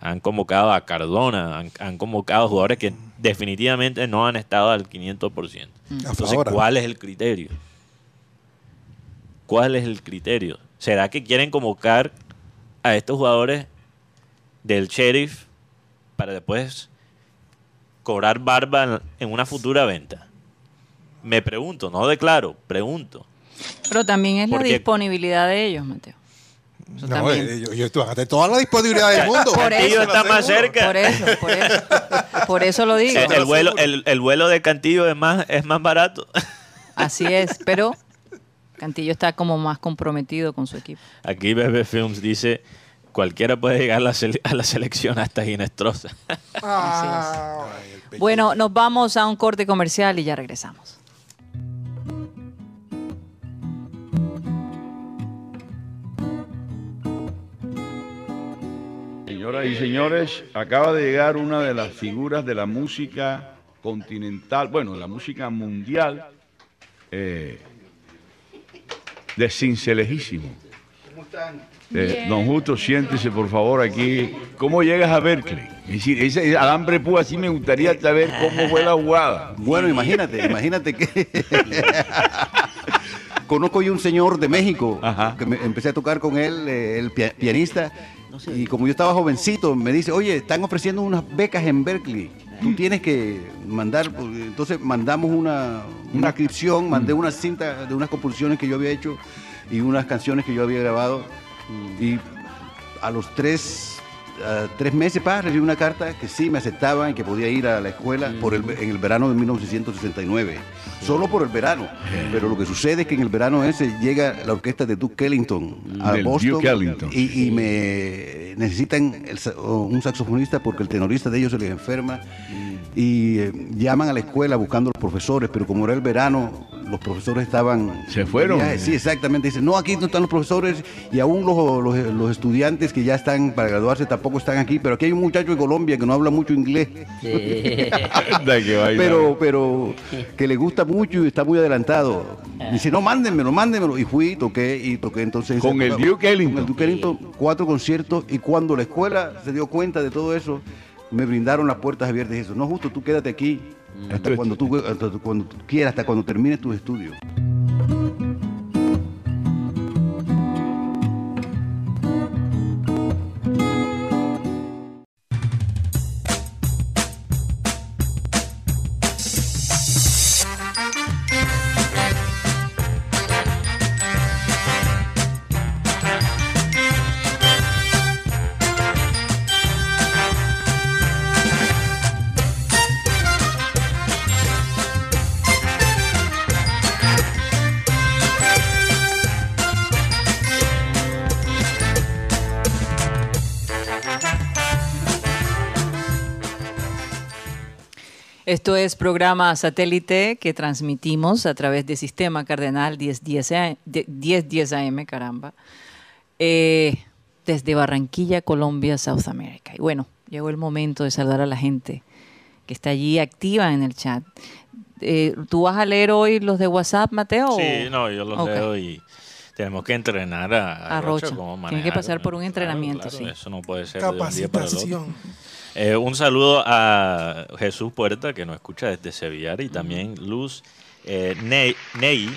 han convocado a Cardona, han, han convocado jugadores que definitivamente no han estado al 500%. Entonces, Ahora. ¿cuál es el criterio? ¿Cuál es el criterio? ¿Será que quieren convocar a estos jugadores del sheriff para después cobrar barba en una futura venta? Me pregunto, no declaro, pregunto. Pero también es la disponibilidad de ellos, Mateo. Eso No, también. eh, toda la disponibilidad del mundo. Por Cantillo eso, está más cerca. Por eso, por eso. Por eso lo digo. El, el vuelo, el, el vuelo de Cantillo es más, es más barato. Así es, pero Cantillo está como más comprometido con su equipo. Aquí Bebe Films dice, cualquiera puede llegar a la, sele- a la selección hasta Ginestrosa. Ah, Bueno, nos vamos a un corte comercial y ya regresamos. Señoras y señores, acaba de llegar una de las figuras de la música continental, bueno, de la música mundial, eh, de Cincelejísimo. Eh, don Justo, siéntese por favor aquí. ¿Cómo llegas a Berkeley? Es decir, ese alambre púa, así me gustaría saber cómo fue la jugada. Bueno, imagínate, imagínate que conozco yo un señor de México Ajá. que me- empecé a tocar con él, eh, el pia- pianista, y como yo estaba jovencito, me dice, oye, están ofreciendo unas becas en Berkeley. tú tienes que mandar, porque entonces mandamos una, una inscripción, mandé una cinta de unas composiciones que yo había hecho y unas canciones que yo había grabado y a los tres, tres meses para recibí una carta que sí me aceptaban y que podía ir a la escuela por el, en el verano de 1969. Solo por el verano. Pero lo que sucede es que en el verano ese llega la orquesta de Duke Ellington a Boston y, y me necesitan el un saxofonista porque el tenorista de ellos se les enferma y eh, llaman a la escuela buscando los profesores, pero como era el verano, los profesores estaban... Se fueron. Sí, exactamente. Dicen, no, aquí no están los profesores y aún los, los- los estudiantes que ya están para graduarse tampoco están aquí, pero aquí hay un muchacho de Colombia que no habla mucho inglés, Anda, que vaina. pero, pero que le gusta mucho y está muy adelantado. Dice, no, mándenmelo, mándenmelo. Y fui, toqué y toqué entonces... Con el Duke Ellington. Con el Duke Ellington, cuatro conciertos y cuando la escuela se dio cuenta de todo eso, me brindaron las puertas abiertas y eso. No, justo tú quédate aquí hasta cuando tú, hasta cuando quieras, hasta cuando termines tus estudios. Esto es programa satélite que transmitimos a través del sistema cardenal 1010 A- de- 1010 AM, caramba, eh, desde Barranquilla, Colombia, South America. Y bueno, llegó el momento de saludar a la gente que está allí activa en el chat. Eh, ¿Tú vas a leer hoy los de WhatsApp, Mateo? Sí, no, yo los leo y tenemos que entrenar a, A Rocha. cómo Tiene que pasar por un entrenamiento, claro, sí. Eso no puede ser de un día para el otro. Eh, un saludo a Jesús Puerta, que nos escucha desde Sevilla, y también Luz eh, Ney, Ney,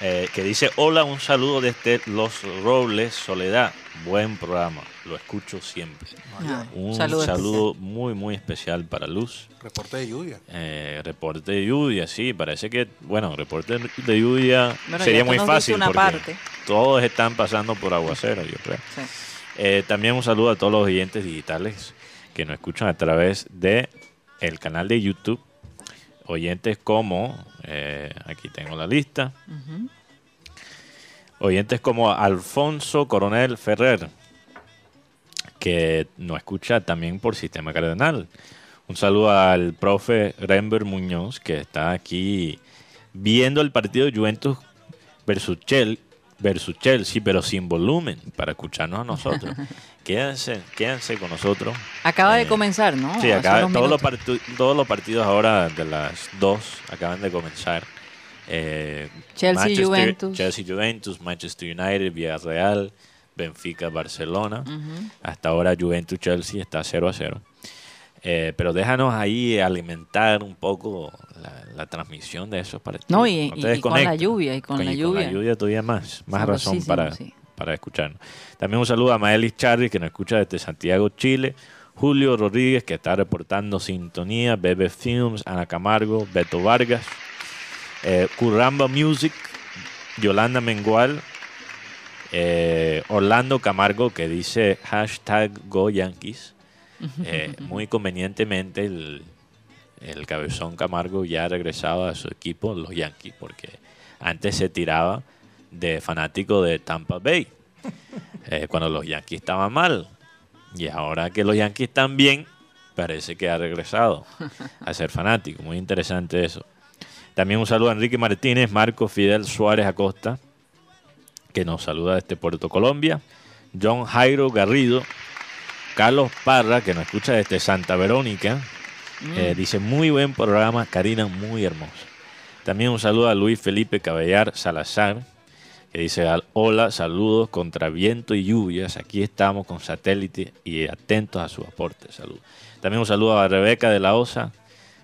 eh, que dice, hola, un saludo desde Los Robles, Soledad. Buen programa, lo escucho siempre. Ah, Un saludo saludo, muy, muy especial para Luz. Reporte de lluvia. Eh, reporte de lluvia, sí, parece que, bueno, reporte de lluvia Bueno, sería muy fácil una porque parte. todos están pasando por aguacero, yo creo. Sí. Eh, también un saludo a todos los oyentes digitales que nos escuchan a través de el canal de YouTube. Oyentes como, eh, aquí tengo la lista, oyentes como Alfonso Coronel Ferrer, que nos escucha también por Sistema Cardenal. Un saludo al profe Rember Muñoz, que está aquí viendo el partido de Juventus versus, Chel- versus Chelsea, pero sin volumen, para escucharnos a nosotros. quédense, quédense con nosotros. Acaba de Eh, comenzar, ¿no? Sí, acaba- todos, los todos los partidos ahora de las dos acaban de comenzar. Eh, Chelsea, Manchester- Juventus. Chelsea Juventus, Manchester United, Villarreal, Benfica, Barcelona. Hasta ahora Juventus Chelsea está 0 a 0. Eh, pero déjanos ahí alimentar un poco la, la transmisión de esos partidos. No, y- te y- y con la lluvia, y con la lluvia. lluvia todavía más, más razón para, sí. para escucharnos. También un saludo a Maelis Charri, que nos escucha desde Santiago, Chile. Julio Rodríguez, que está reportando sintonía. Bebe Films, Ana Camargo, Beto Vargas. eh, Curramba Music, Yolanda Mengual. eh, Orlando Camargo, que dice hashtag Go Yankees. Eh, muy convenientemente el, cabezón Camargo ya ha regresado a su equipo, los Yankees, porque antes se tiraba de fanático de Tampa Bay, eh, cuando los Yankees estaban mal. Y ahora que los Yankees están bien, parece que ha regresado a ser fanático. Muy interesante eso. También un saludo a Enrique Martínez, Marco Fidel Suárez Acosta, que nos saluda desde Puerto Colombia. John Jairo Garrido, Carlos Parra, que nos escucha desde Santa Verónica. Eh, dice, muy buen programa, Karina, muy hermosa. También un saludo a Luis Felipe Cabellar Salazar, que dice, "Al- hola, saludos contra viento y lluvias. Aquí estamos con satélite y atentos a su aporte. Salud. También un saludo a Rebeca de la Osa,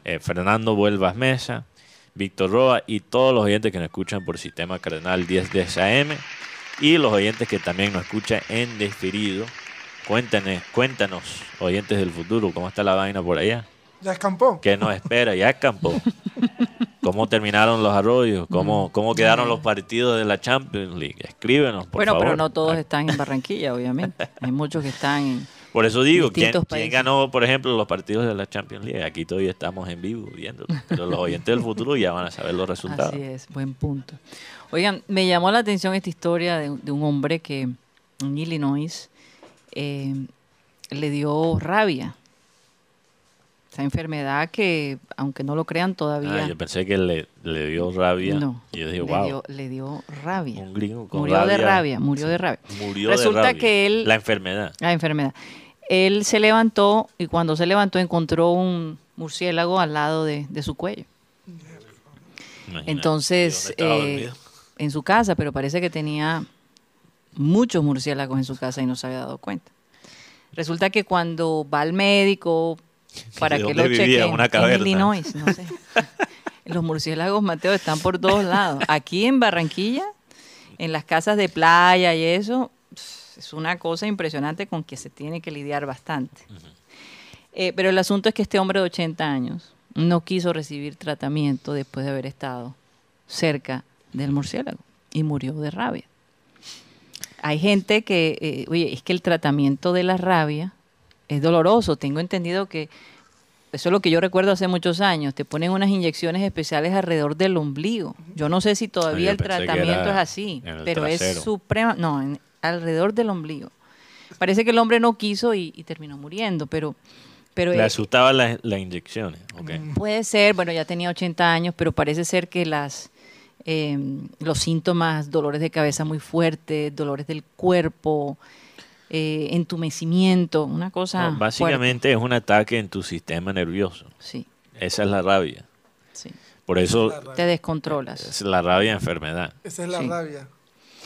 eh, Fernando Vuelvas Mesa, Víctor Roa y todos los oyentes que nos escuchan por Sistema Cardenal 10 de AM y los oyentes que también nos escuchan en diferido. Cuéntanos, cuéntanos, oyentes del futuro, cómo está la vaina por allá. Ya escampó. ¿Qué nos espera? Ya escampó. ¿Cómo terminaron los arroyos? ¿Cómo, cómo quedaron los partidos de la Champions League? Escríbenos, por bueno, favor. pero no todos están en Barranquilla, obviamente. Hay muchos que están en... Por eso digo, ¿quién, quién ganó, por ejemplo, los partidos de la Champions League? Aquí todavía estamos en vivo viendo. Pero los oyentes del futuro ya van a saber los resultados. Así es, buen punto. Oigan, me llamó la atención esta historia de, de un hombre que en Illinois eh, le dio rabia. Esa enfermedad que, aunque no lo crean todavía, Ah, yo pensé que le, le dio rabia. no, y yo dije, le, wow. dio, le dio rabia. Un gringo con murió de rabia. murió de rabia. Murió Resulta de rabia. que él- La enfermedad. La enfermedad. Él se levantó y cuando se levantó encontró un murciélago al lado de, de su cuello. Imagínate, Entonces, ¿y dónde estaba eh, en su casa, pero parece que tenía muchos murciélagos en su casa y no se había dado cuenta. Resulta que cuando va al médico para ¿De que lo chequen ¿Una en? Illinois, no sé. Los murciélagos, Mateo, están por todos lados. Aquí en Barranquilla, en las casas de playa y eso, es una cosa impresionante con que se tiene que lidiar bastante. Eh, pero el asunto es que este hombre de 80 años no quiso recibir tratamiento después de haber estado cerca del murciélago y murió de rabia. Hay gente que, eh, oye, es que el tratamiento de la rabia es doloroso. Tengo entendido que eso es lo que yo recuerdo hace muchos años. Te ponen unas inyecciones especiales alrededor del ombligo. Yo no sé si todavía yo el tratamiento es así, pero es suprema. No, en- alrededor del ombligo. Parece que el hombre no quiso y, y terminó muriendo, pero, pero Le eh, asustaban las, las inyecciones. ok. Puede ser, bueno, ya tenía 80 años, pero parece ser que las eh, los síntomas, dolores de cabeza muy fuertes, dolores del cuerpo, eh, entumecimiento, una cosa. No, básicamente es un ataque en tu sistema nervioso. Sí, Esa es la rabia. sí. Por eso Te descontrolas. es la rabia enfermedad. Esa es la Sí. rabia.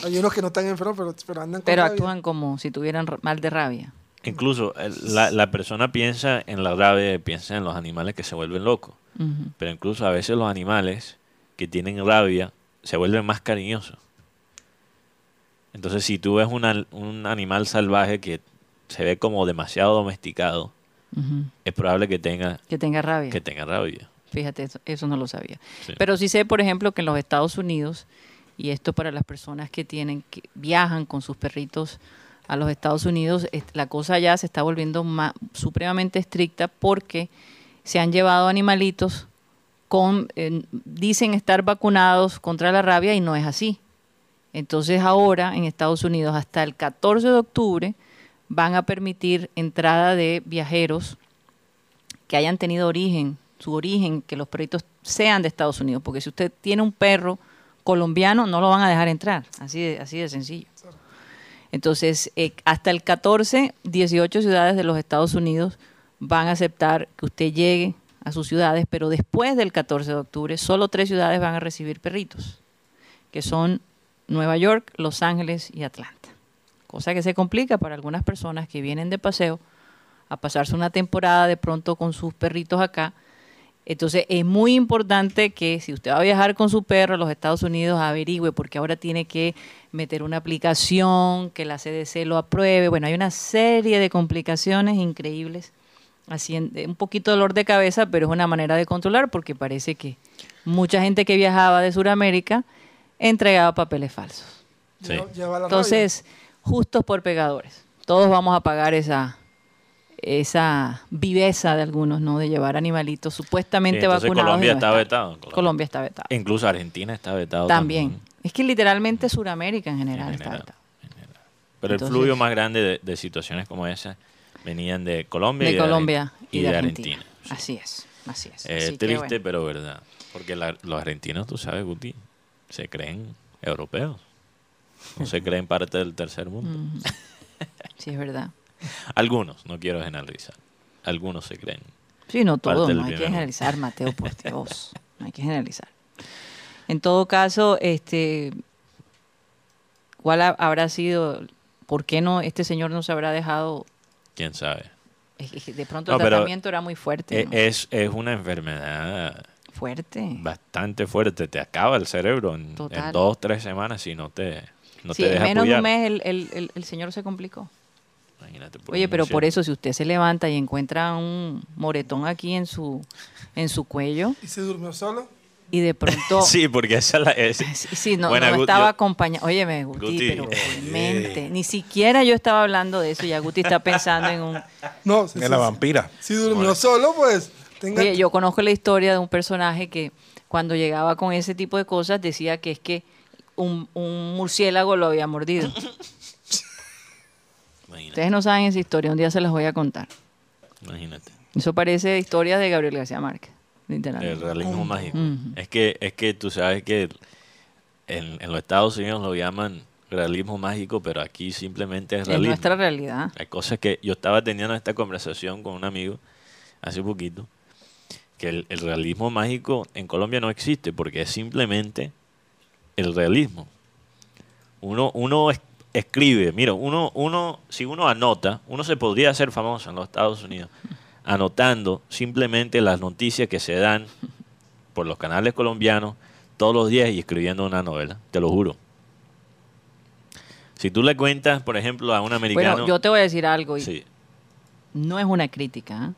Hay unos que no están enfermos, pero, pero andan con Pero rabia. actúan como si tuvieran mal de rabia. Incluso la, la persona piensa en la rabia piensa en los animales que se vuelven locos. Pero incluso a veces los animales que tienen rabia se vuelven más cariñosos. Entonces, si tú ves un, al- un animal salvaje que se ve como demasiado domesticado, es probable que tenga, Que tenga rabia. que tenga rabia. Fíjate, eso, eso no lo sabía. Sí. Pero sí sé, por ejemplo, que en los Estados Unidos, y esto para las personas que tienen, que viajan con sus perritos a los Estados Unidos, la cosa ya se está volviendo ma- supremamente estricta porque se han llevado animalitos eh, dicen estar vacunados contra la rabia y no es así. Entonces ahora en Estados Unidos hasta el 14 de octubre van a permitir entrada de viajeros que hayan tenido origen, su origen, que los perritos sean de Estados Unidos, porque si usted tiene un perro colombiano no lo van a dejar entrar, así de, así de sencillo. Entonces, eh, hasta el 14, 18 ciudades de los Estados Unidos van a aceptar que usted llegue a sus ciudades, pero después del 14 de octubre, solo tres ciudades van a recibir perritos, que son Nueva York, Los Ángeles y Atlanta. Cosa que se complica para algunas personas que vienen de paseo a pasarse una temporada de pronto con sus perritos acá. Entonces es muy importante que si usted va a viajar con su perro a los Estados Unidos, averigüe, porque ahora tiene que meter una aplicación, que la CDC lo apruebe. Bueno, hay una serie de complicaciones increíbles. Así, en- un poquito dolor de cabeza, pero es una manera de controlar, porque parece que mucha gente que viajaba de Sudamérica entregaba papeles falsos. Sí. Entonces, justos por pegadores. Todos vamos a pagar esa esa viveza de algunos, ¿no? De llevar animalitos supuestamente Sí, vacunados. Colombia está vetado. Colombia. Colombia está vetado. Incluso Argentina está vetado También. Es que literalmente Sudamérica en general En está general. vetado. Pero Entonces- el flujo más grande de, de situaciones como esa venían de Colombia, y, De de Colombia Argen- y de Argentina. sí. Así es, así es. Eh, Así triste, bueno. pero verdad. Porque la- los argentinos, tú sabes, Guti, se creen europeos. No se creen parte del tercer mundo. Sí, es verdad. Algunos, no quiero generalizar. Algunos se creen. Sí, no Parte todo, del no hay que mundo. generalizar, Mateo, por Dios. No hay que generalizar. En todo caso, este, ¿cuál ha- habrá sido, por qué no este señor no se habrá dejado? ¿Quién sabe? De pronto No, el pero tratamiento era muy fuerte. ¿no? Es, es una enfermedad fuerte. bastante fuerte. Te acaba el cerebro en, en dos, tres semanas si no te, no sí, te en deja menos de un mes el, el- el- el señor se complicó. Imagínate. por Oye, pero por eso si usted se levanta y encuentra un moretón aquí en su en su cuello ¿Y se durmió solo? Y de pronto Sí, porque esa es la... es- Sí, sí, no, no estaba acompañado. Óyeme, Guti, Guti. pero mente. Ni siquiera yo estaba hablando de eso. Ya Guti está pensando en un. No, si- la vampira. si durmió solo, pues tenga Oye, yo conozco la historia de un personaje que cuando llegaba con ese tipo de cosas decía que es que un, un murciélago lo había mordido. Imagínate, Ustedes no saben esa historia, un día se las voy a contar. imagínate. Eso parece historia de Gabriel García Márquez, El realismo mágico. Es que es que tú sabes que en, en los Estados Unidos lo llaman realismo mágico, pero aquí simplemente es Es realismo. nuestra realidad. Hay cosas que yo estaba teniendo esta conversación con un amigo hace poquito, que el, el realismo mágico en Colombia no existe porque es simplemente el realismo. Uno, uno es- escribe, mira, uno, uno, si uno anota, uno se podría hacer famoso en los Estados Unidos anotando simplemente las noticias que se dan por los canales colombianos todos los días y escribiendo una novela, te lo juro. Si tú le cuentas, por ejemplo, a un americano... Bueno, yo te voy a decir algo. y Sí, No es una crítica ¿eh?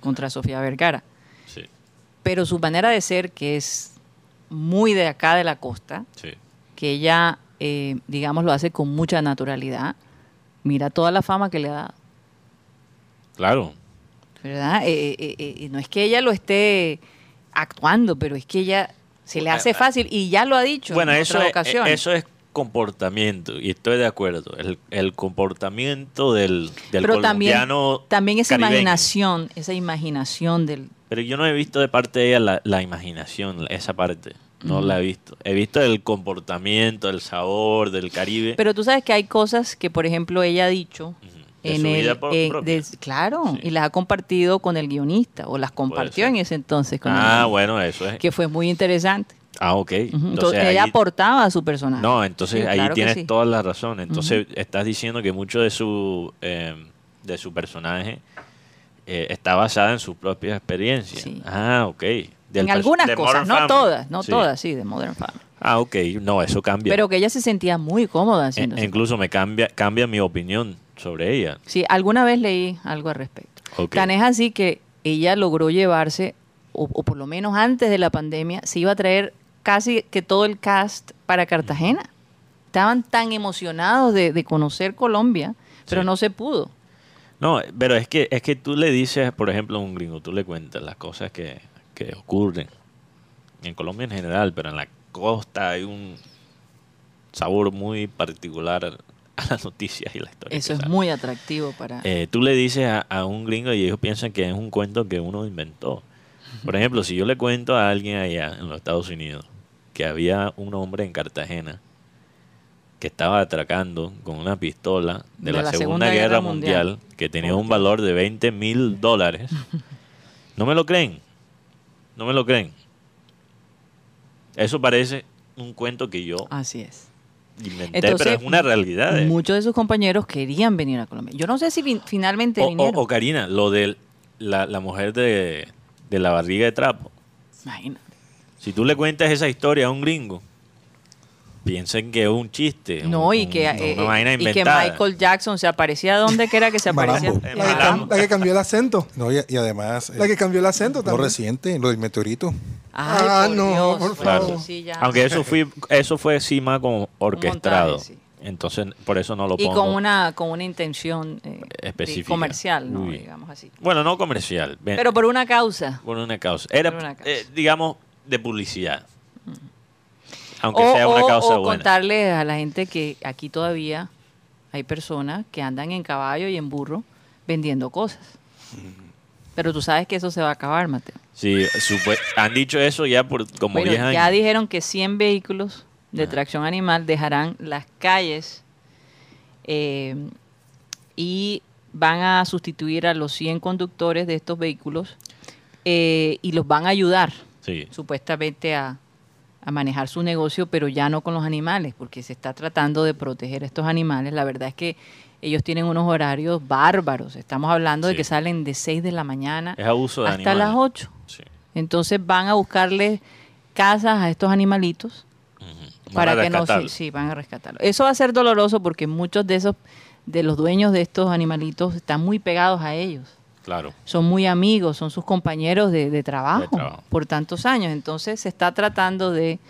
contra Sofía Vergara. sí, pero su manera de ser, que es muy de acá de la costa, sí. que ella, eh, digamos, lo hace con mucha naturalidad, mira toda la fama que le ha dado, Claro. ¿Verdad? Eh, eh, eh, eh, no es que ella lo esté actuando, pero es que ella se le hace fácil y ya lo ha dicho Bueno, en eso otras es, eso es comportamiento y estoy de acuerdo. El, el comportamiento del, del pero colombiano también esa caribeño. imaginación, esa imaginación del... Pero yo no he visto de parte de ella la, la imaginación, esa parte. No la he visto. He visto el comportamiento, el sabor del Caribe. Pero tú sabes que hay cosas que, por ejemplo, ella ha dicho. De en su el, vida de- claro, Sí. y las ha compartido con el guionista, o las compartió en ese entonces con Ah, bueno, eso es. que fue muy interesante. Ah, ok. Entonces, Entonces, ella ahí- aportaba a su personaje. No, entonces Sí, ahí claro tienes sí. toda la razón. Entonces estás diciendo que mucho de su eh, de su personaje eh, está basada en su propia experiencia. Sí. Ah, ok. Del en algunas cosas, Modern no Family. todas, no todas, sí, de Modern Family. Ah, ok. No, eso cambia. Pero que ella se sentía muy cómoda E- haciendo eso. incluso me cambia cambia mi opinión sobre ella. Sí, alguna vez leí algo al respecto. Ok. Tan es así que ella logró llevarse, o, o por lo menos antes de la pandemia, se iba a traer casi que todo el cast para Cartagena. Estaban tan emocionados de, de conocer Colombia, pero Sí. no se pudo. No, pero es que es que tú le dices, por ejemplo, a un gringo, tú le cuentas las cosas que, que ocurren en Colombia en general, pero en la costa hay un sabor muy particular a las noticias y la historia. Eso es muy atractivo para... Eh, tú le dices a, a un gringo y ellos piensan que es un cuento que uno inventó. Por ejemplo, si yo le cuento a alguien allá en los Estados Unidos que había un hombre en Cartagena que estaba atracando con una pistola de, la, Segunda, Guerra, Mundial, que tenía un valor de 20 mil dólares, no me lo creen. No me lo creen. Eso parece un cuento que yo Así es. Inventé, Entonces, pero es una realidad. eh. Muchos de sus compañeros querían venir a Colombia. Yo no sé si fin- finalmente O, vinieron. o- o, Karina, lo de la, la mujer de, de la barriga de trapo. Imagínate. Si tú le cuentas esa historia a un gringo, piensen que es un chiste. No, un- y que, un- eh, una y que. Michael Jackson se aparecía donde quiera que se aparecía. Eh, La que, la cambió el acento. No, y, y además, La que cambió el acento lo también. reciente, lo del meteorito. Ay, Ah, por no, Dios. por Claro. favor. Sí, ya. Aunque eso fue, eso fue sí más como orquestado. montaje, sí. Entonces, por eso no lo y pongo. con una con una intención eh, Específica. comercial, ¿no? Uy. digamos así. Bueno, no comercial. ven- Pero por una causa. por una causa. Era, por una causa. eh, digamos, de publicidad. Aunque O, sea una o- causa o buena. contarle a la gente que aquí todavía hay personas que andan en caballo y en burro vendiendo cosas. Pero tú sabes que eso se va a acabar, Mateo. Sí, han dicho eso ya por como Bueno, 10 años. ya dijeron que 100 vehículos de Ajá. tracción animal dejarán las calles eh, y van a sustituir a los 100 conductores de estos vehículos eh, y los van a ayudar Sí. supuestamente a, a manejar su negocio, pero ya no con los animales, porque se está tratando de proteger a estos animales. La verdad es que ellos tienen unos horarios bárbaros. Estamos hablando de que salen de 6 de la mañana Es abuso de hasta animales. las 8. Sí. Entonces van a buscarle casas a estos animalitos para que no sí, sí, van a rescatarlo. Eso va a ser doloroso porque muchos de esos de los dueños de estos animalitos están muy pegados a ellos. Claro. Son muy amigos, son sus compañeros de, de trabajo, De trabajo. por tantos años. Entonces se está tratando de,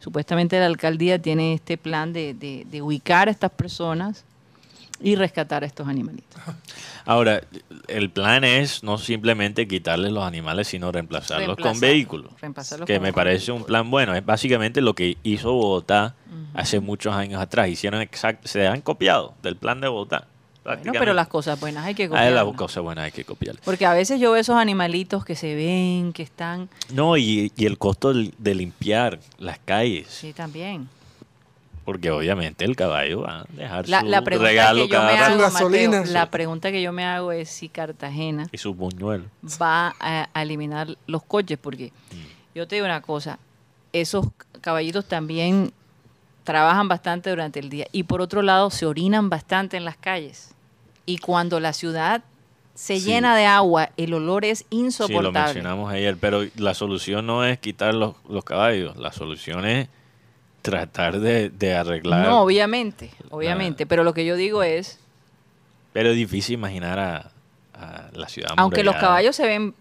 supuestamente la alcaldía tiene este plan de, de- de ubicar a estas personas y rescatar a estos animalitos. Ahora, el plan es no simplemente quitarles los animales, sino reemplazarlos con vehículos. reemplazarlos Que con me parece un plan bueno. Es básicamente lo que hizo Bogotá hace muchos años atrás. Hicieron exact, se han copiado del plan de Bogotá. Bueno, pero las cosas buenas hay que Ah, copiarlas. las cosas buenas hay que copiar. Porque a veces yo veo esos animalitos que se ven, que están... No, y, y el costo de limpiar las calles. Sí, también. Porque obviamente el caballo va a dejar La, su la pregunta regalo que yo cada me rato. hago, Su gasolina. Mateo, la pregunta que yo me hago es si Cartagena Y su buñuelo. va a, a eliminar los coches, porque Mm. yo te digo una cosa, esos caballitos también trabajan bastante durante el día y por otro lado se orinan bastante en las calles. Y cuando la ciudad se Sí. llena de agua, el olor es Sí, lo insoportable. mencionamos ayer, pero la solución no es quitar los, los caballos, la solución es tratar de, de arreglar. no, obviamente, obviamente, pero lo que yo digo es, Pero es difícil imaginar a, a la ciudad aunque los caballos se ven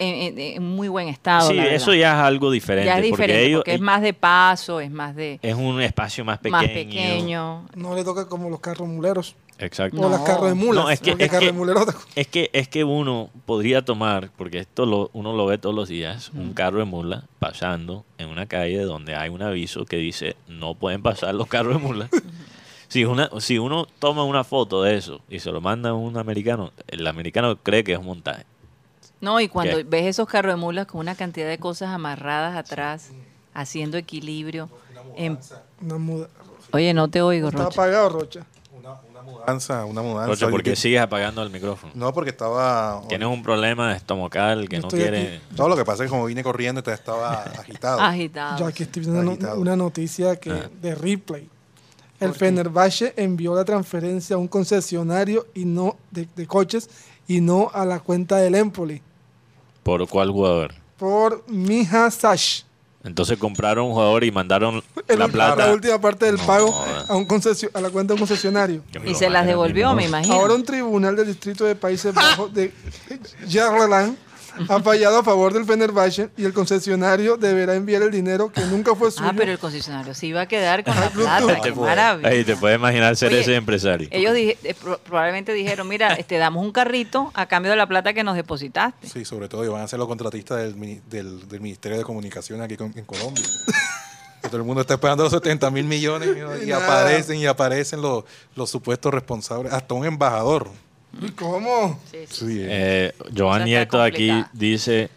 en, en- en muy buen estado. Sí, la eso ya es algo diferente. ya es diferente, porque ellos porque es más de paso, es más de es un espacio más pequeño. más pequeño. No le toca como los carros muleros. Exacto. O No. las carros de mulas. No, es que- es carro que- de mulero otra cosa. Es que, es que uno podría tomar, porque esto lo, uno lo ve todos los días, un carro de mula pasando en una calle donde hay un aviso que dice no pueden pasar los carros de mula. si, una, si uno toma una foto de eso y se lo manda a un americano, el americano cree que es un montaje. No, y cuando ¿Qué? ves esos carros de mulas con una cantidad de cosas amarradas atrás, haciendo equilibrio. en- Una muda. Oye, no te oigo, Está Rocha. apagado, Rocha. Mudanza, una mudanza. Rocha, ¿por qué sigues apagando el micrófono? No, porque estaba... Tienes un problema estomacal que Yo no estoy quiere... aquí. Todo lo que pasa es que como vine corriendo, entonces estaba agitado. Agitado. Yo aquí estoy viendo Agitado. una noticia que Ah. de replay. El Fenerbahce envió la transferencia a un concesionario y no de, de coches y no a la cuenta del Empoli ¿Por cuál jugador? por Mija Sash. Entonces compraron un jugador y mandaron El la plata. la última parte del No, pago a, un concesio- a la cuenta de un concesionario. Y se las devolvió, me imagino. Ahora un tribunal del distrito de Países Bajos de Jarlaland ha fallado a favor del Fenerbahce y el concesionario deberá enviar el dinero que nunca fue suyo. Ah, pero el concesionario se iba a quedar con la plata. Qué maravilla. Ahí te puedes imaginar ser Oye, ese empresario. Ellos dije- eh, pro- probablemente dijeron, mira, te damos un carrito a cambio de la plata que nos depositaste. Sí, sobre todo, y van a ser los contratistas del, mini- del, del Ministerio de Comunicación aquí con- en Colombia. Todo el mundo está esperando los 70 mil millones y, aparecen y aparecen los, los supuestos responsables. Hasta un embajador. ¿Y ¿Cómo? Sí, sí. Sí, eh. Eh, Joan Nieto aquí dice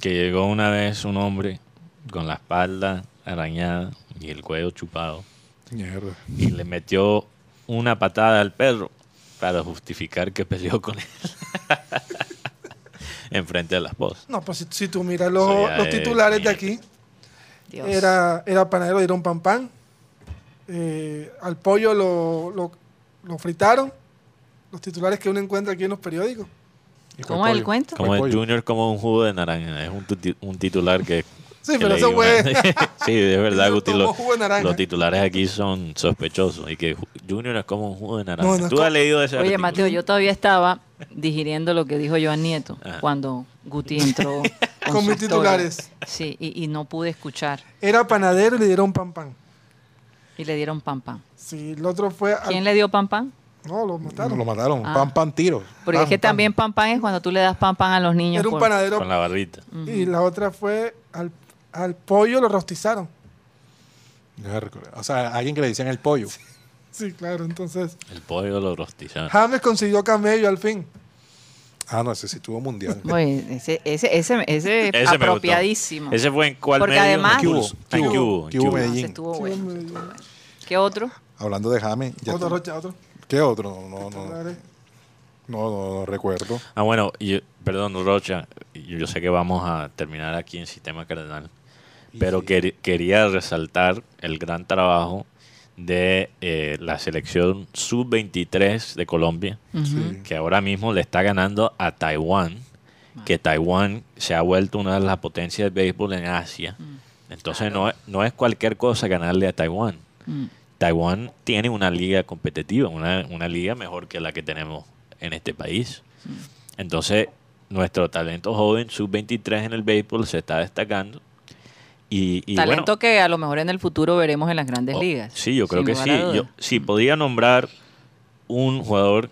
que llegó una vez un hombre con la espalda arañada y el cuello chupado Mierda. y le metió una patada al perro para justificar que peleó con él enfrente de la esposa. No, pues si, si tú miras los, es titulares de aquí, Dios. era, era panadero, dieron pan pan. Eh, al pollo lo, lo, lo fritaron. Los titulares que uno encuentra aquí en los periódicos. ¿Y cuál ¿Cómo es el cuento? Como ¿Cuál el? Junior como un jugo de naranja, es un, un titular que... Sí, que pero eso fue. sí, es verdad, Guti. tomó lo- jugo de naranja. los titulares aquí son sospechosos y que Ju- Junior es como un jugo de naranja. No, no es ¿Tú has leído ese Oye, artículo? Mateo, yo todavía estaba digiriendo lo que dijo Joan Nieto Ajá. cuando Guti entró Con mis historia. titulares. Sí, y, y no pude escuchar. Era panadero y le dieron pan pan. Y le dieron pan pan. Sí, el otro fue. al- ¿Quién le dio pan pan? No, lo mataron. Lo mataron. Ah. Pan, pan, tiro. Porque Pan, es que pan. también pan pan es cuando tú le das pan pan a los niños. Era un por- panadero Con la barrita. y la otra fue al, al pollo lo rostizaron. O sea, alguien que le decían el pollo. Sí, claro, entonces. El pollo lo rostizaron. James consiguió camello al fin. Ah, no, ese sí tuvo mundial. Oye, ese, ese, ese, ese, Ese apropiadísimo. ¿Ese fue en cuál Porque medio? además- En Cubo. Cubo. En Cubo. Cubo, en Cubo Cubo. Medellín. Ese estuvo Sí, bueno. hombre, ¿Qué otro? Hablando de James. ya Otro, otro. ¿Qué otro? No, no, no, no, no, no recuerdo. Ah, bueno, y- perdón, Rocha, yo, yo sé que vamos a terminar aquí en Sistema Cardenal, pero quer- quería resaltar el gran trabajo de eh, la selección sub-23 de Colombia, Sí. que ahora mismo le está ganando a Taiwán, que Taiwán se ha vuelto una de las potencias de béisbol en Asia, Entonces no, es- no es cualquier cosa ganarle a Taiwán. Mm. Taiwán tiene una liga competitiva, una, una liga mejor que la que tenemos en este país. Entonces, nuestro talento joven, sub-23 en el béisbol, se está destacando. Y, y Talento bueno, que a lo mejor en el futuro veremos en las grandes oh, ligas. Sí, yo creo que sí. Yo, si podía nombrar un jugador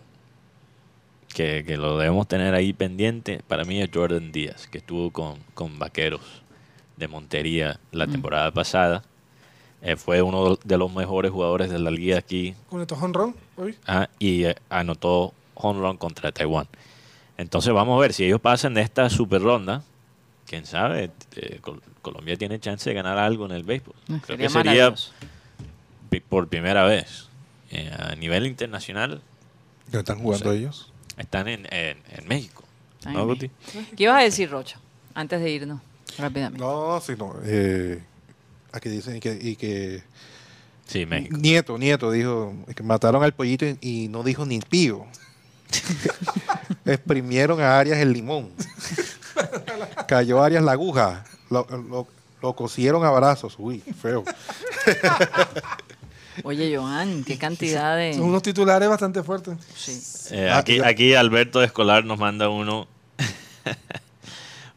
que, que lo debemos tener ahí pendiente, para mí es Jordan Díaz, que estuvo con, con Vaqueros de Montería la Mm. temporada pasada. Eh, fue uno de los mejores jugadores de la liga aquí Con estos honrón hoy. ah, y eh, anotó home run contra Taiwán. Entonces vamos a ver si ellos pasan de esta super ronda. Quién sabe, eh, Col- Colombia tiene chance de ganar algo en el béisbol. Creo sería que sería por primera vez eh, a nivel internacional. ¿Dónde están jugando ellos? Están en, en- en México. Ay, ¿No, Guti? ¿Qué ibas a decir, Rocha? Antes de irnos, rápidamente. No, sí, no. Eh, aquí dicen que, y que Sí, México. Nieto, Nieto dijo que mataron al pollito y, y no dijo ni pío. Exprimieron a Arias el limón. Cayó Arias la aguja. Lo, lo- lo cosieron a brazos. Uy, feo. Oye, Joan, qué cantidad de... Son unos titulares bastante fuertes. Sí. Eh, Ah, aquí, yo- aquí Alberto Escolar nos manda uno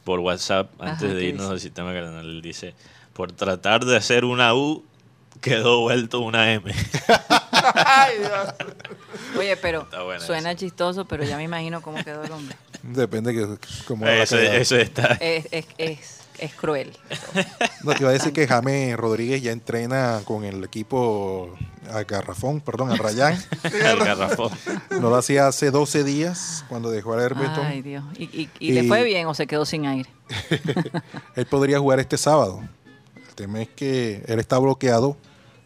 por WhatsApp antes Ajá, de ¿qué irnos al sistema cardenal. Él dice, por tratar de hacer una U, quedó vuelto una M. Oye, pero suena chistoso, pero ya me imagino cómo quedó el hombre. Depende que cómo la Eso, eso está. Es, es, es, es cruel. No, te iba a decir que James Rodríguez ya entrena con el equipo a Garrafón, perdón, a Rayán. el garrafón. No lo hacía hace 12 días cuando dejó a Herbeton. Ay, Dios. ¿Y, y, y le fue bien o se quedó sin aire? Él podría jugar este sábado. El tema es que él está bloqueado,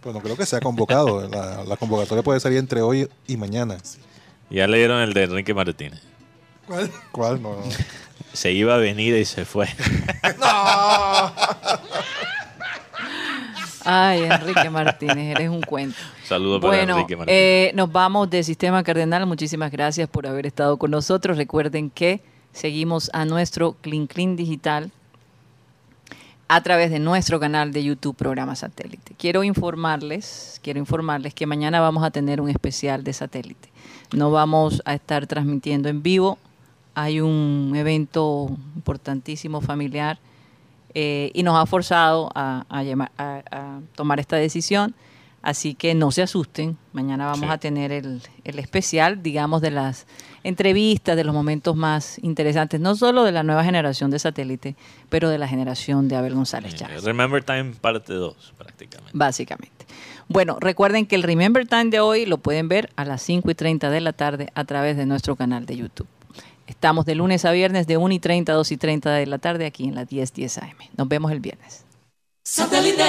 pero no creo que sea convocado. La, la convocatoria puede salir entre hoy y mañana. Ya leyeron el de Enrique Martínez. ¿Cuál? ¿Cuál? No, no. Se iba a venir y se fue. Ay, Enrique Martínez, eres un cuento. Saludos para Bueno, Enrique Martínez. eh, nos vamos de Sistema Cardenal. Muchísimas gracias por haber estado con nosotros. Recuerden que seguimos a nuestro Clean Clean Digital a través de nuestro canal de YouTube Programa Satélite. Quiero informarles, quiero informarles que mañana vamos a tener un especial de satélite. No vamos a estar transmitiendo en vivo. Hay un evento importantísimo familiar eh, y nos ha forzado a, a llama- a- a tomar esta decisión. Así que no se asusten, mañana vamos Sí. a tener el, el especial, digamos, de las entrevistas, de los momentos más interesantes, no solo de la nueva generación de satélite, pero de la generación de Abel González Eh, Chávez, Remember Time parte 2, prácticamente. básicamente. Bueno, recuerden que el Remember Time de hoy lo pueden ver a las 5 y 30 de la tarde a través de nuestro canal de YouTube. Estamos de lunes a viernes de 1 y 30 a 2 y 30 de la tarde aquí en la 1010 AM. Nos vemos el viernes. Satellite.